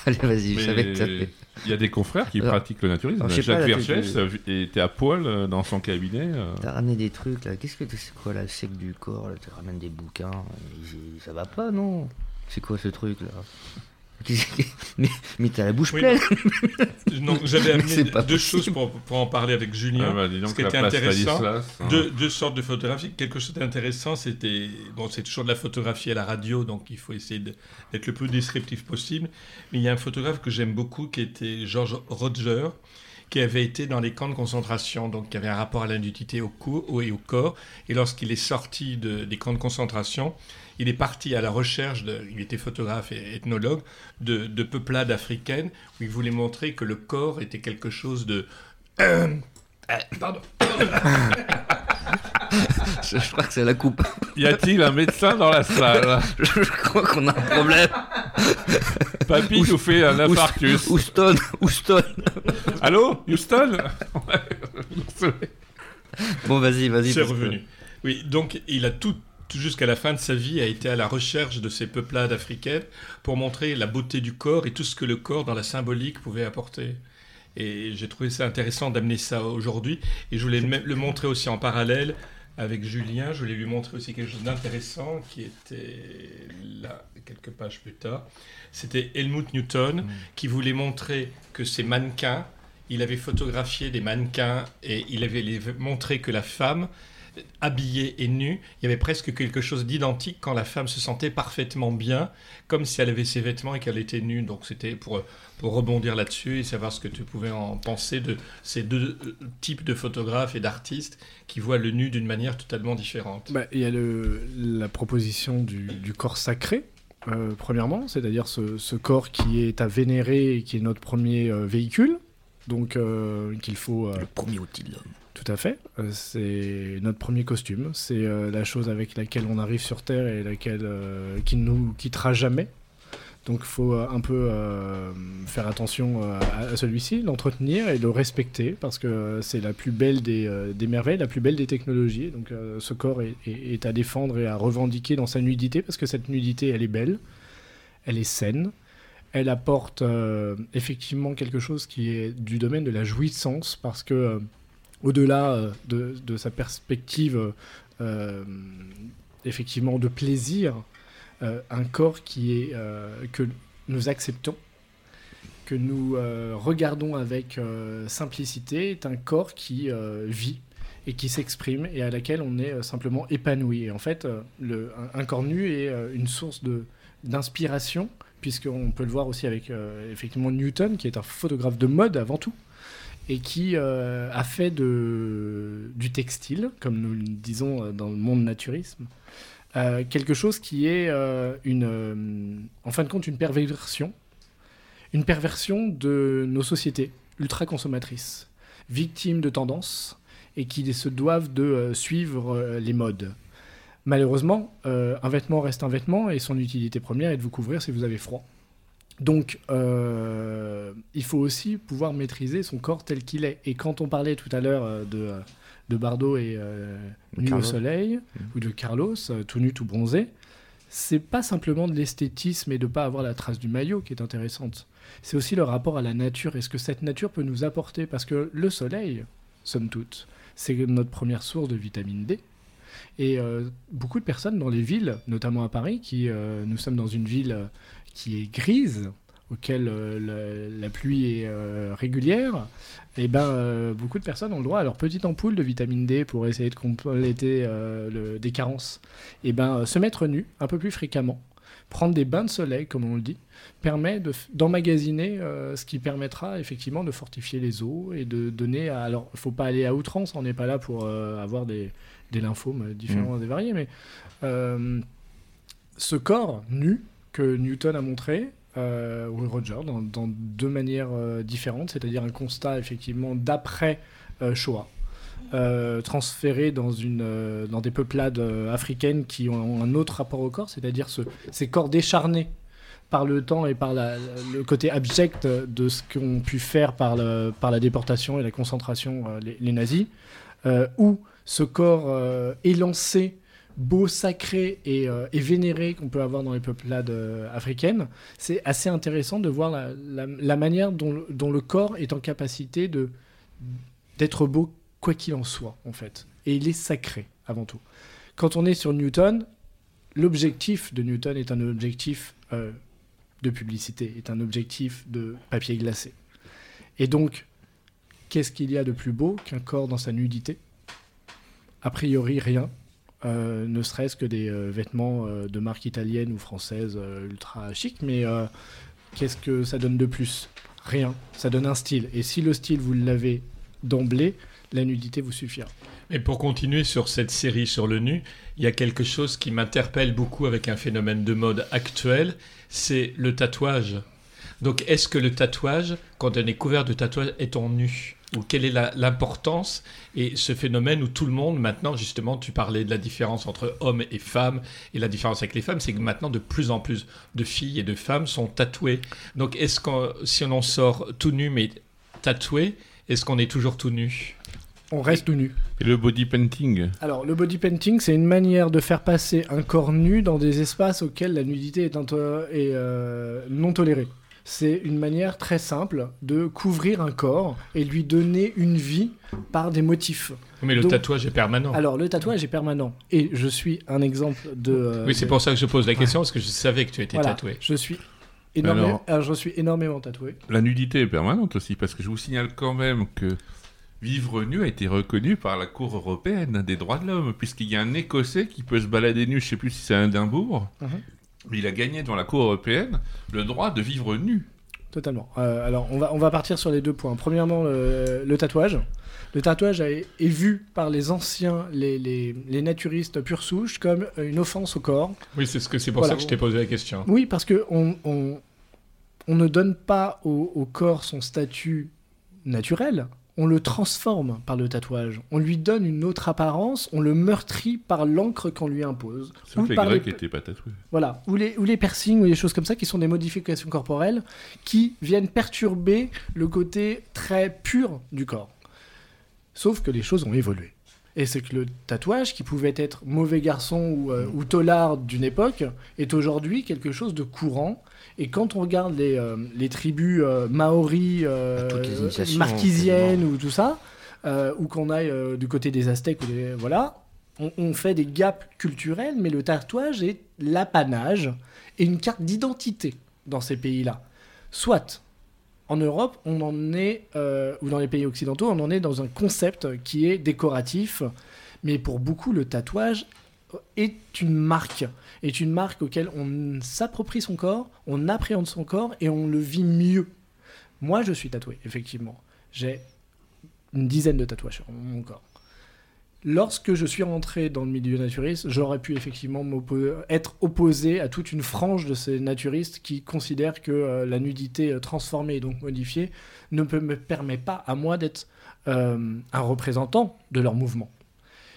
Allez, vas-y, je savais que t'avais- il y a des confrères qui Alors, pratiquent le naturisme. alors, Jacques euh, était à poil euh, dans son cabinet. euh. T'as ramené des trucs là. Qu'est-ce que c'est quoi la sec du corps là? Tu ramènes des bouquins. Et Ça va pas, non? C'est quoi ce truc là? Mais, mais t'as la bouche Oui, pleine. Non, j'avais amené deux possible. choses pour, pour en parler avec Julien. Ah bah, Ce qui était intéressant, Stanislas, hein. Deux, deux sortes de photographies. Quelque chose d'intéressant, c'était. Bon, c'est toujours de la photographie à la radio, donc il faut essayer d'être le plus descriptif possible. Mais il y a un photographe que j'aime beaucoup qui était George Roger, qui avait été dans les camps de concentration, donc qui avait un rapport à nudité au cou et au corps. Et lorsqu'il est sorti de- des camps de concentration, il est parti à la recherche, de, il était photographe et ethnologue, de, de peuplades africaines, où il voulait montrer que le corps était quelque chose de... Euh, pardon. Je, je crois que c'est la coupe. Y a-t-il un médecin dans la salle? Je, je crois qu'on a un problème. Papy nous fait un infarctus. Houston, Houston. Allô, Houston? Bon, vas-y, vas-y. C'est que- revenu. Oui, donc il a tout, tout jusqu'à la fin de sa vie, a été à la recherche de ces peuplades africaines pour montrer la beauté du corps et tout ce que le corps dans la symbolique pouvait apporter. Et j'ai trouvé ça intéressant d'amener ça aujourd'hui. Et je voulais le, montrer aussi en parallèle avec Julien. Je voulais lui montrer aussi quelque chose d'intéressant qui était là, quelques pages plus tard. C'était Helmut Newton qui voulait montrer que ces mannequins, il avait photographié des mannequins et il avait montré que la femme habillée et nue, il y avait presque quelque chose d'identique quand la femme se sentait parfaitement bien, comme si elle avait ses vêtements et qu'elle était nue. Donc c'était pour, pour rebondir là-dessus et savoir ce que tu pouvais en penser de ces deux euh, types de photographes et d'artistes qui voient le nu d'une manière totalement différente. Bah, Il y a le- la proposition du, du corps sacré, euh, premièrement, c'est-à-dire ce, ce corps qui est à vénérer et qui est notre premier euh, véhicule, donc euh, qu'il faut... euh, Le premier outil de l'homme. Tout à fait. Euh, c'est notre premier costume. C'est euh, la chose avec laquelle on arrive sur Terre et laquelle euh, qui ne nous quittera jamais. Donc il faut un peu faire attention à, celui-ci, l'entretenir et le respecter parce que c'est la plus belle des, des merveilles, la plus belle des technologies. Donc ce corps est, à défendre et à revendiquer dans sa nudité parce que cette nudité, elle est belle, elle est saine. Elle apporte effectivement quelque chose qui est du domaine de la jouissance parce que au-delà euh, de, sa perspective euh, euh, effectivement de plaisir, un corps qui est que nous acceptons, que nous regardons avec simplicité, est un corps qui vit et qui s'exprime et à laquelle on est simplement épanoui. Et en fait, un, corps nu est une source d'inspiration, puisqu'on peut le voir aussi avec effectivement Newton, qui est un photographe de mode avant tout, et qui euh, a fait du textile, comme nous le disons euh, dans le monde naturisme, euh, quelque chose qui est une, en fin de compte une perversion, une perversion de nos sociétés ultra consommatrices, victimes de tendances et qui se doivent de suivre les modes. Malheureusement, un vêtement reste un vêtement et son utilité première est de vous couvrir si vous avez froid. Donc, euh, il faut aussi pouvoir maîtriser son corps tel qu'il est. Et quand on parlait tout à l'heure euh, de, euh, de Bardot et euh, Nu au soleil, ou de Carlos, tout nu, tout bronzé, c'est pas simplement de l'esthétisme et de pas avoir la trace du maillot qui est intéressante. C'est aussi le rapport à la nature et ce que cette nature peut nous apporter. Parce que le soleil, somme toute, c'est notre première source de vitamine D. Et euh, beaucoup de personnes dans les villes, notamment à Paris, qui euh, nous sommes dans une ville euh, qui est grise, auquel la, pluie est régulière, et ben euh, beaucoup de personnes ont le droit à leur petite ampoule de vitamine D pour essayer de compléter des carences. Et ben euh, se mettre nu un peu plus fréquemment, prendre des bains de soleil, comme on le dit, permet d'emmagasiner ce qui permettra effectivement de fortifier les os et de donner. À, alors, faut pas aller à outrance, on n'est pas là pour avoir des, des lymphomes différents et variés, mais euh, ce corps nu que Newton a montré, euh, ou Roger, dans, dans deux manières euh, différentes, c'est-à-dire un constat effectivement d'après euh, Shoah. euh, transféré dans, une, euh, dans des peuplades euh, africaines qui ont un autre rapport au corps, c'est-à-dire ce- ces corps décharnés par le temps et par la- le côté abject de ce qu'ont pu faire par, le- par la déportation et la concentration euh, les, les nazis, euh, où ce corps euh, élancé, beau, sacré et, euh, et vénéré qu'on peut avoir dans les peuplades africaines, c'est assez intéressant de voir la, manière dont, le- dont le corps est en capacité de d'être beau quoi qu'il en soit, en fait. Et il est sacré, avant tout. Quand on est sur Newton, l'objectif de Newton est un objectif euh, de publicité, est un objectif de papier glacé. Et donc, qu'est-ce qu'il y a de plus beau qu'un corps dans sa nudité? A priori, rien. Euh, ne serait-ce que des euh, vêtements euh, de marque italienne ou française ultra chic, mais qu'est-ce que ça donne de plus? Rien. Ça donne un style. Et si le style, vous l'avez d'emblée, la nudité vous suffira. Et pour continuer sur cette série sur le nu, il y a quelque chose qui m'interpelle beaucoup avec un phénomène de mode actuel, c'est le tatouage. Donc est-ce que le tatouage, quand on est couvert de tatouage, est en nu? Ou quelle est l'importance et ce phénomène où tout le monde, maintenant, justement, tu parlais de la différence entre hommes et femmes, et la différence avec les femmes, c'est que maintenant, de plus en plus de filles et de femmes sont tatouées. Donc est-ce que si on en sort tout nu mais tatoué, est-ce qu'on est toujours tout nu? On reste tout nu. Et le body painting? Alors, le body painting, c'est une manière de faire passer un corps nu dans des espaces auxquels la nudité est, est, euh, non tolérée. C'est une manière très simple de couvrir un corps et lui donner une vie par des motifs. Mais le Donc- tatouage est permanent. Alors, le tatouage est permanent. Et je suis un exemple de. euh, oui, c'est de- pour ça que je pose la question, parce que je savais que tu étais Voilà, tatoué. Je suis, énormément, Alors- alors, je suis énormément tatoué. La nudité est permanente aussi, parce que je vous signale quand même que vivre nu a été reconnu par la Cour européenne des droits de l'homme, puisqu'il y a un Écossais qui peut se balader nu, je sais plus si c'est à Édimbourg, Mhm. Il a gagné devant la Cour européenne le droit de vivre nu. Totalement. Euh, alors, on va, on va partir sur les deux points. Premièrement, le, le tatouage. Le tatouage est vu par les anciens, les, les, les naturistes pure souche, comme une offense au corps. Oui, c'est ce que c'est pour Voilà. ça que je t'ai posé la question. Oui, parce que on, on, on ne donne pas au, au corps son statut naturel, on le transforme par le tatouage. On lui donne une autre apparence, on le meurtrit par l'encre qu'on lui impose. Ou que les par Grecs les- n'étaient pas tatoués. Voilà, ou les, ou les piercings, ou les choses comme ça, qui sont des modifications corporelles qui viennent perturber le côté très pur du corps. Sauf que les choses ont évolué. Et c'est que le tatouage, qui pouvait être mauvais garçon ou, euh, ou tolard d'une époque, est aujourd'hui quelque chose de courant. Et quand on regarde les, euh, les tribus euh, maoris, euh, initiations, marquisiennes ou tout ça, ou qu'on aille du côté des Aztèques, ou des, voilà, on, on fait des gaps culturels, mais le tatouage est l'apanage et une carte d'identité dans ces pays-là. Soit en Europe, on en est, euh, ou dans les pays occidentaux, on en est dans un concept qui est décoratif, mais pour beaucoup, le tatouage est une marque, est une marque auquel on s'approprie son corps, on appréhende son corps et on le vit mieux. Moi, je suis tatoué, effectivement. J'ai une dizaine de tatouages sur mon corps. Lorsque je suis rentré dans le milieu naturiste, j'aurais pu effectivement être opposé à toute une frange de ces naturistes qui considèrent que euh, la nudité euh, transformée et donc modifiée ne me permet pas à moi d'être euh, un représentant de leur mouvement.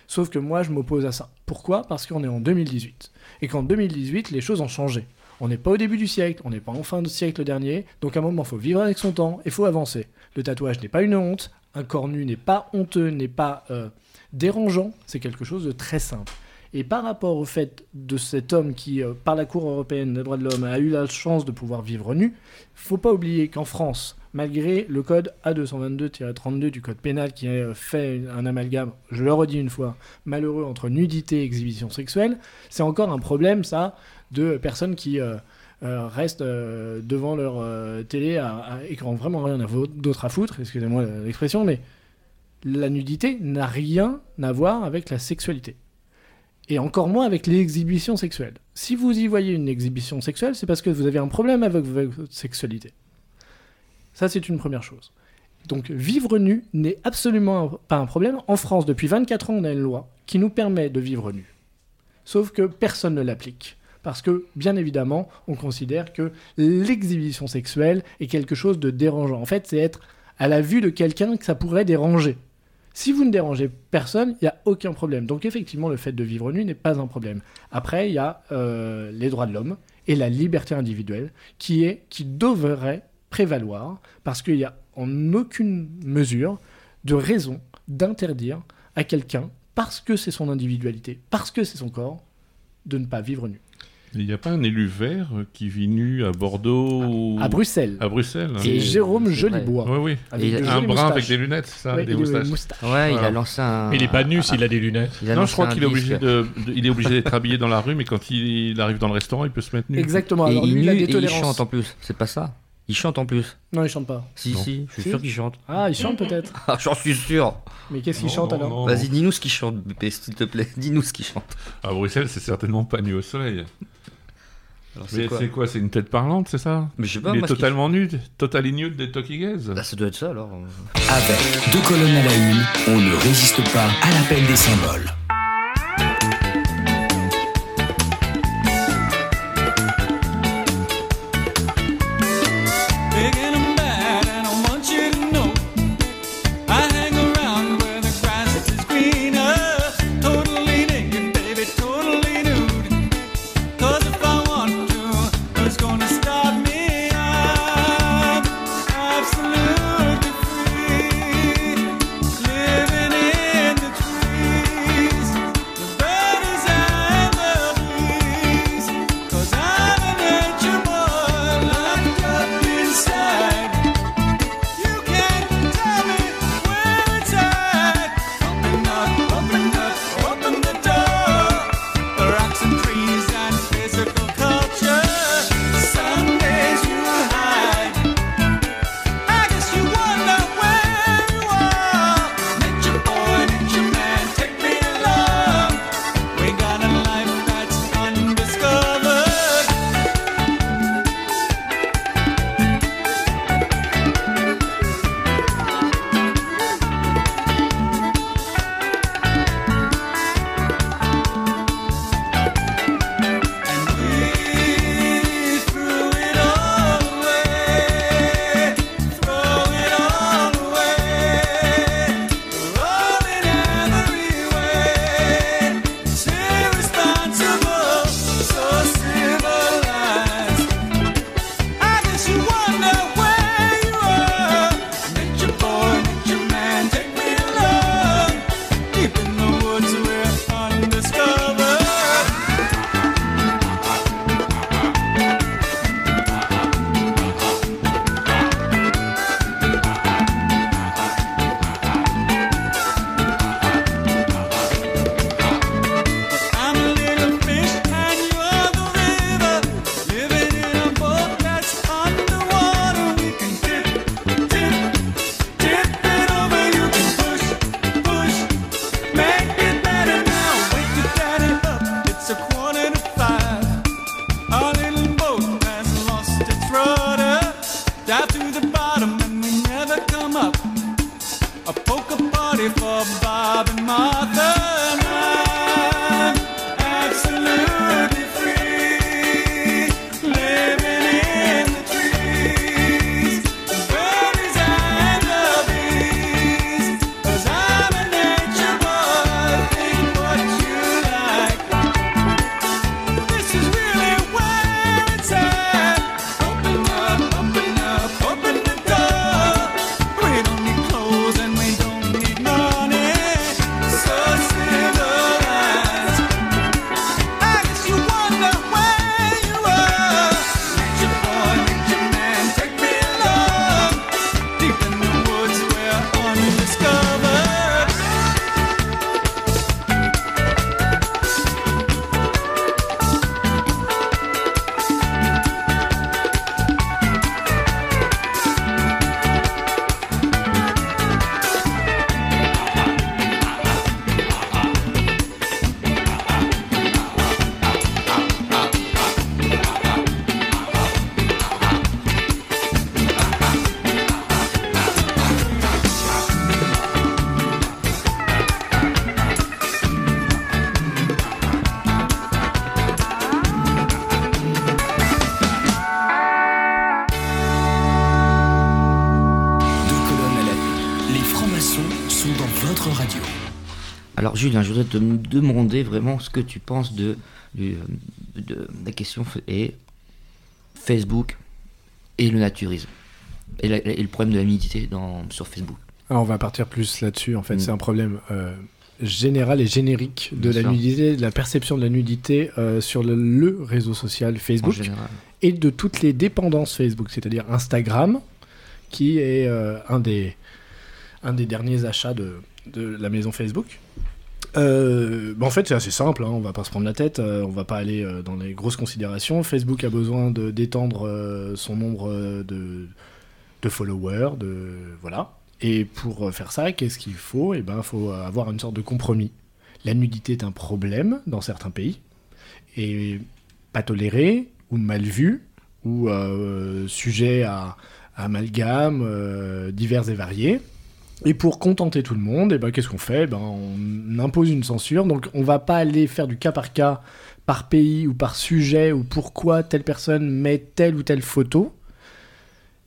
Sauf que moi, je m'oppose à ça. Pourquoi? Parce qu'on est en 2018. Et qu'en 2018, les choses ont changé. On n'est pas au début du siècle, on n'est pas en fin de siècle dernier, donc à un moment, il faut vivre avec son temps, il faut avancer. Le tatouage n'est pas une honte, un corps nu n'est pas honteux, n'est pas euh, dérangeant, c'est quelque chose de très simple. Et par rapport au fait de cet homme qui, euh, par la Cour européenne des droits de l'homme, a eu la chance de pouvoir vivre nu, faut pas oublier qu'en France, malgré le code A222-32 du code pénal qui a euh, fait un amalgame, je le redis une fois, malheureux entre nudité et exhibition sexuelle, c'est encore un problème, ça, de personnes qui restent euh, devant leur euh, télé à, à- et n'ont vraiment rien d'autre à foutre, excusez-moi l'expression, mais la nudité n'a rien à voir avec la sexualité. Et encore moins avec l'exhibition sexuelle. Si vous y voyez une exhibition sexuelle, c'est parce que vous avez un problème avec votre sexualité. Ça, c'est une première chose. Donc, vivre nu n'est absolument pas un problème. En France, depuis 24 ans, on a une loi qui nous permet de vivre nu. Sauf que personne ne l'applique. Parce que, bien évidemment, on considère que l'exhibition sexuelle est quelque chose de dérangeant. En fait, c'est être à la vue de quelqu'un que ça pourrait déranger. Si vous ne dérangez personne, il n'y a aucun problème. Donc effectivement, le fait de vivre nu n'est pas un problème. Après, il y a euh, les droits de l'homme et la liberté individuelle qui, est, qui devrait prévaloir parce qu'il n'y a en aucune mesure de raison d'interdire à quelqu'un, parce que c'est son individualité, parce que c'est son corps, de ne pas vivre nu. Il n'y a pas un élu vert euh, qui vit nu à Bordeaux ou... À Bruxelles, À Bruxelles. hein. c'est Et- Jérôme Jolibois. Oui, oui. avec Un brun avec des lunettes, ça Ouais, Des moustaches. moustaches. Ouais, il a lancé un. Mais il est pas nu s'il a des lunettes. il a Non, je crois qu'il est obligé de, de- il est obligé d'être habillé dans la rue, mais quand il, il arrive dans le restaurant, il peut se mettre nu. Exactement. Et Alors il, lui, il a nu des et il tolérances. chante en plus. C'est pas ça Il chante en plus. Non, il chante pas. Si, Non. si, je suis Si. sûr qu'il chante. Ah, il chante peut-être. Ah, j'en suis sûr. Mais qu'est-ce qu'il chante non, alors. Vas-y, dis-nous ce qu'il chante, BP, s'il te plaît. Dis-nous ce qu'il chante. À Bruxelles, c'est certainement pas nu au soleil. Alors, Mais c'est quoi c'est une tête parlante, c'est ça? Mais je sais pas, Il est totalement nu, totally nude des Gays Bah, ça doit être ça alors. Avec deux colonnes à la une, on ne résiste pas à l'appel des symboles. Julien, je voudrais te demander vraiment ce que tu penses de, euh, de la question et Facebook et le naturisme. Et, la- et le problème de la nudité dans, sur Facebook. Alors, on va partir plus là-dessus. En fait, Mm. c'est un problème euh, général et générique de Bien la sûr. nudité, de la perception de la nudité euh, sur le, le réseau social Facebook et de toutes les dépendances Facebook, c'est-à-dire Instagram, qui est euh, un, des, un des derniers achats de, de la maison Facebook. Euh, bah, en fait, c'est assez simple, hein, on va pas se prendre la tête, euh, on va pas aller euh, dans les grosses considérations. Facebook a besoin de- d'étendre euh, son nombre euh, de, followers, de voilà. Et pour faire ça, qu'est-ce qu'il faut? Eh ben, faut avoir une sorte de compromis. La nudité est un problème dans certains pays et pas toléré ou mal vu ou sujet à, à amalgame divers et variés. Et pour contenter tout le monde, eh ben, qu'est-ce qu'on fait? Eh ben, On impose une censure. Donc on va pas aller faire du cas par cas, par pays ou par sujet, ou pourquoi telle personne met telle ou telle photo.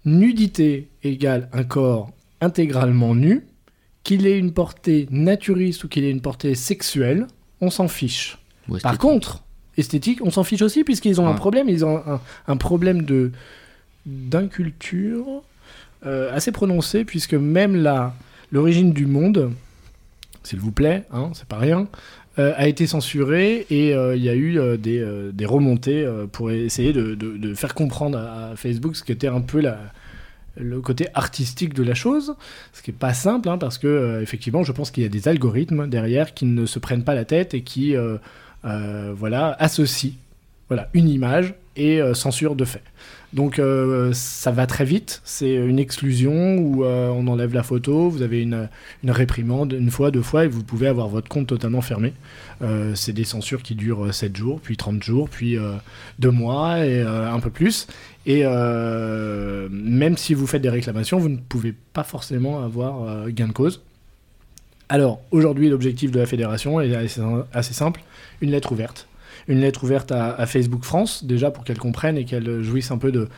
Nudité égale un corps intégralement nu, qu'il ait une portée naturiste ou qu'il ait une portée sexuelle, on s'en fiche. Par contre, esthétique, on s'en fiche aussi puisqu'ils ont un problème, ils ont un, un problème de d'inculture euh, assez prononcé puisque même l'origine du monde, s'il vous plaît, hein, c'est pas rien, euh, a été censurée et euh, il y a eu des, remontées pour essayer de, faire comprendre à, Facebook ce qu'était un peu la, le côté artistique de la chose, ce qui est pas simple hein, parce que effectivement, je pense qu'il y a des algorithmes derrière qui ne se prennent pas la tête et qui voilà associent voilà une image et euh, censure de fait. Donc euh, ça va très vite, c'est une exclusion où euh, on enlève la photo, vous avez une, réprimande une fois, deux fois et vous pouvez avoir votre compte totalement fermé. C'est des censures qui durent euh, 7 jours, puis 30 jours, puis 2 mois et un peu plus. Et même si vous faites des réclamations, vous ne pouvez pas forcément avoir gain de cause. Alors aujourd'hui, l'objectif de la fédération est assez simple, une lettre ouverte une lettre ouverte à, Facebook France, déjà pour qu'elle comprenne et qu'elle jouisse un peu de,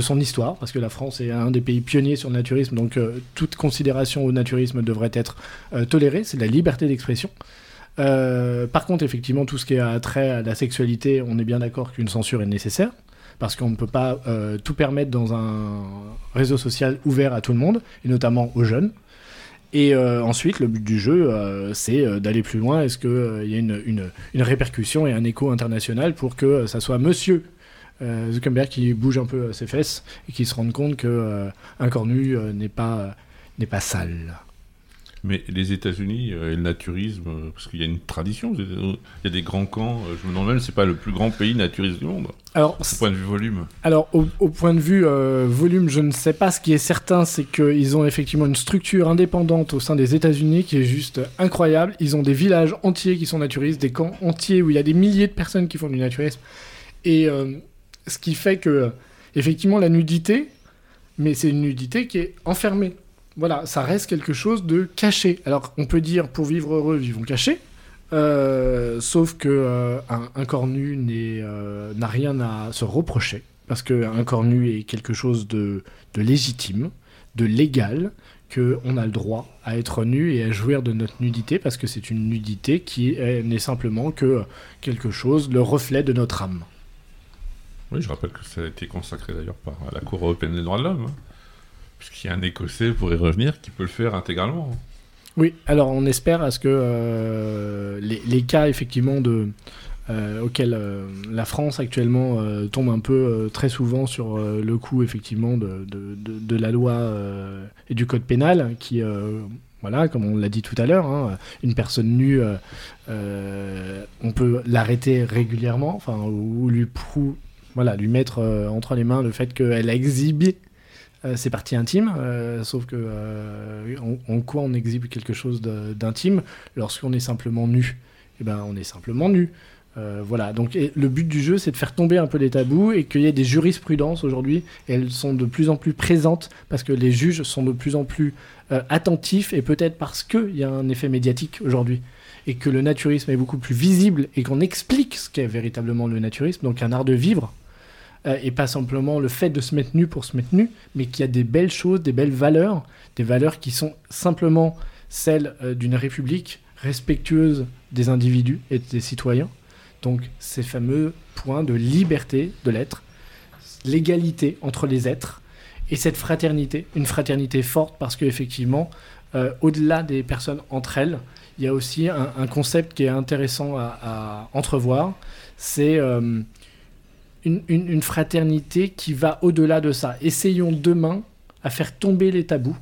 son histoire, parce que la France est un des pays pionniers sur le naturisme, donc euh, toute considération au naturisme devrait être euh, tolérée, c'est de la liberté d'expression. Euh, par contre, effectivement, tout ce qui a trait à la sexualité, on est bien d'accord qu'une censure est nécessaire, parce qu'on ne peut pas tout permettre dans un réseau social ouvert à tout le monde, et notamment aux jeunes. Et euh, ensuite, le but du jeu, euh, c'est euh, d'aller plus loin. Est-ce qu'il y a une, répercussion et un écho international pour que ça soit monsieur Zuckerberg qui bouge un peu ses fesses et qui se rende compte que euh, un corps nu euh, n'est pas, n'est pas sale? Mais les États-Unis euh, et le naturisme, euh, parce qu'il y a une tradition, il y a des grands camps. euh, je me demande même, c'est pas le plus grand pays naturiste du monde, Alors, au point de vue volume. Alors, au, au point de vue euh, volume, je ne sais pas. Ce qui est certain, c'est qu'ils ont effectivement une structure indépendante au sein des États-Unis qui est juste incroyable. Ils ont des villages entiers qui sont naturistes, des camps entiers où il y a des milliers de personnes qui font du naturisme. Et euh, ce qui fait que, effectivement, la nudité, mais c'est une nudité qui est enfermée. Voilà, ça reste quelque chose de caché. Alors, on peut dire pour vivre heureux, vivons cachés. Euh, sauf que euh, un, corps nu euh, n'a rien à se reprocher. Parce qu'un corps nu est quelque chose de, de légitime, de légal, qu'on a le droit à être nu et à jouir de notre nudité, parce que c'est une nudité qui est- n'est simplement que quelque chose, le reflet de notre âme. Oui, je rappelle que ça a été consacré d'ailleurs par la Cour européenne des droits de l'homme. Puisqu'il y a un Écossais, pour y revenir, qui peut le faire intégralement. Oui, alors on espère à ce que euh, les, cas effectivement euh, auxquels euh, la France actuellement tombe un peu très souvent sur le coup effectivement de, la loi et du code pénal qui voilà comme on l'a dit tout à l'heure hein, une personne nue on peut l'arrêter régulièrement enfin ou, lui lui mettre entre les mains le fait qu'elle a exhibé ses parties intimes, euh, sauf que euh, en, quoi on exhibe quelque chose d'intime lorsqu'on est simplement nu? Eh ben, on est simplement nu. Euh, voilà. Donc, le but du jeu, c'est de faire tomber un peu les tabous et qu'il y ait des jurisprudences aujourd'hui. Elles sont de plus en plus présentes parce que les juges sont de plus en plus euh, attentifs et peut-être parce qu'il y a un effet médiatique aujourd'hui et que le naturisme est beaucoup plus visible et qu'on explique ce qu'est véritablement le naturisme, donc un art de vivre, euh, et pas simplement le fait de se mettre nu pour se mettre nu, mais qu'il y a des belles choses, des belles valeurs, des valeurs qui sont simplement celles euh, d'une république respectueuse des individus et des citoyens. Donc ces fameux points de liberté de l'être, l'égalité entre les êtres et cette fraternité, une fraternité forte parce qu'effectivement, euh, au-delà des personnes entre elles, il y a aussi un, concept qui est intéressant à, entrevoir, c'est une, fraternité qui va au-delà de ça. Essayons demain à faire tomber les tabous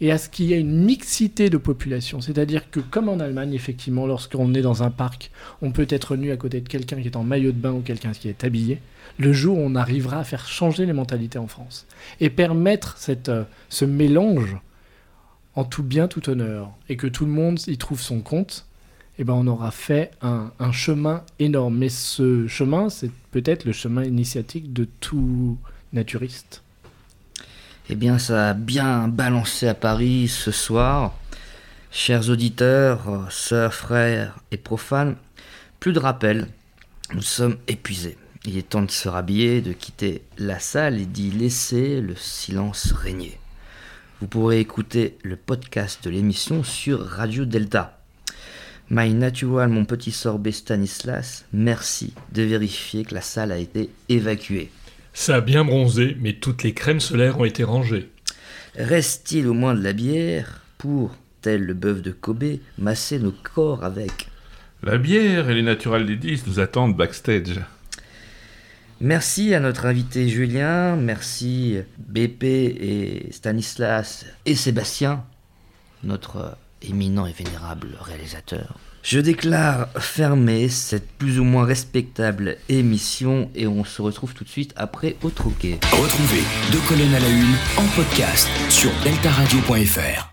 et à ce qu'il y ait une mixité de population. C'est-à-dire que comme en Allemagne, effectivement, lorsqu'on est dans un parc, on peut être nu à côté de quelqu'un qui est en maillot de bain ou quelqu'un qui est habillé. Le jour où on arrivera à faire changer les mentalités en France et permettre cette, euh, ce mélange en tout bien, tout honneur, et que tout le monde y trouve son compte, eh ben on aura fait un, un chemin énorme. Mais ce chemin, c'est peut-être le chemin initiatique de tout naturiste. Eh bien, ça a bien balancé à Paris ce soir. Chers auditeurs, sœurs, frères et profanes, plus de rappel. Nous sommes épuisés. Il est temps de se rhabiller, de quitter la salle et d'y laisser le silence régner. Vous pourrez écouter le podcast de l'émission sur Radio Delta. My Natural, mon petit sorbet Stanislas, merci de vérifier que la salle a été évacuée. Ça a bien bronzé, mais toutes les crèmes solaires ont été rangées. Reste-t-il au moins de la bière pour, tel le bœuf de Kobe, masser nos corps avec? La bière et les naturels des 10 nous attendent backstage. Merci à notre invité Julien, merci BP et Stanislas et Sébastien, notre éminent et vénérable réalisateur. Je déclare fermée cette plus ou moins respectable émission et on se retrouve tout de suite après au troquet. Retrouvez Deux colonnes à la une en podcast sur deltaradio.fr.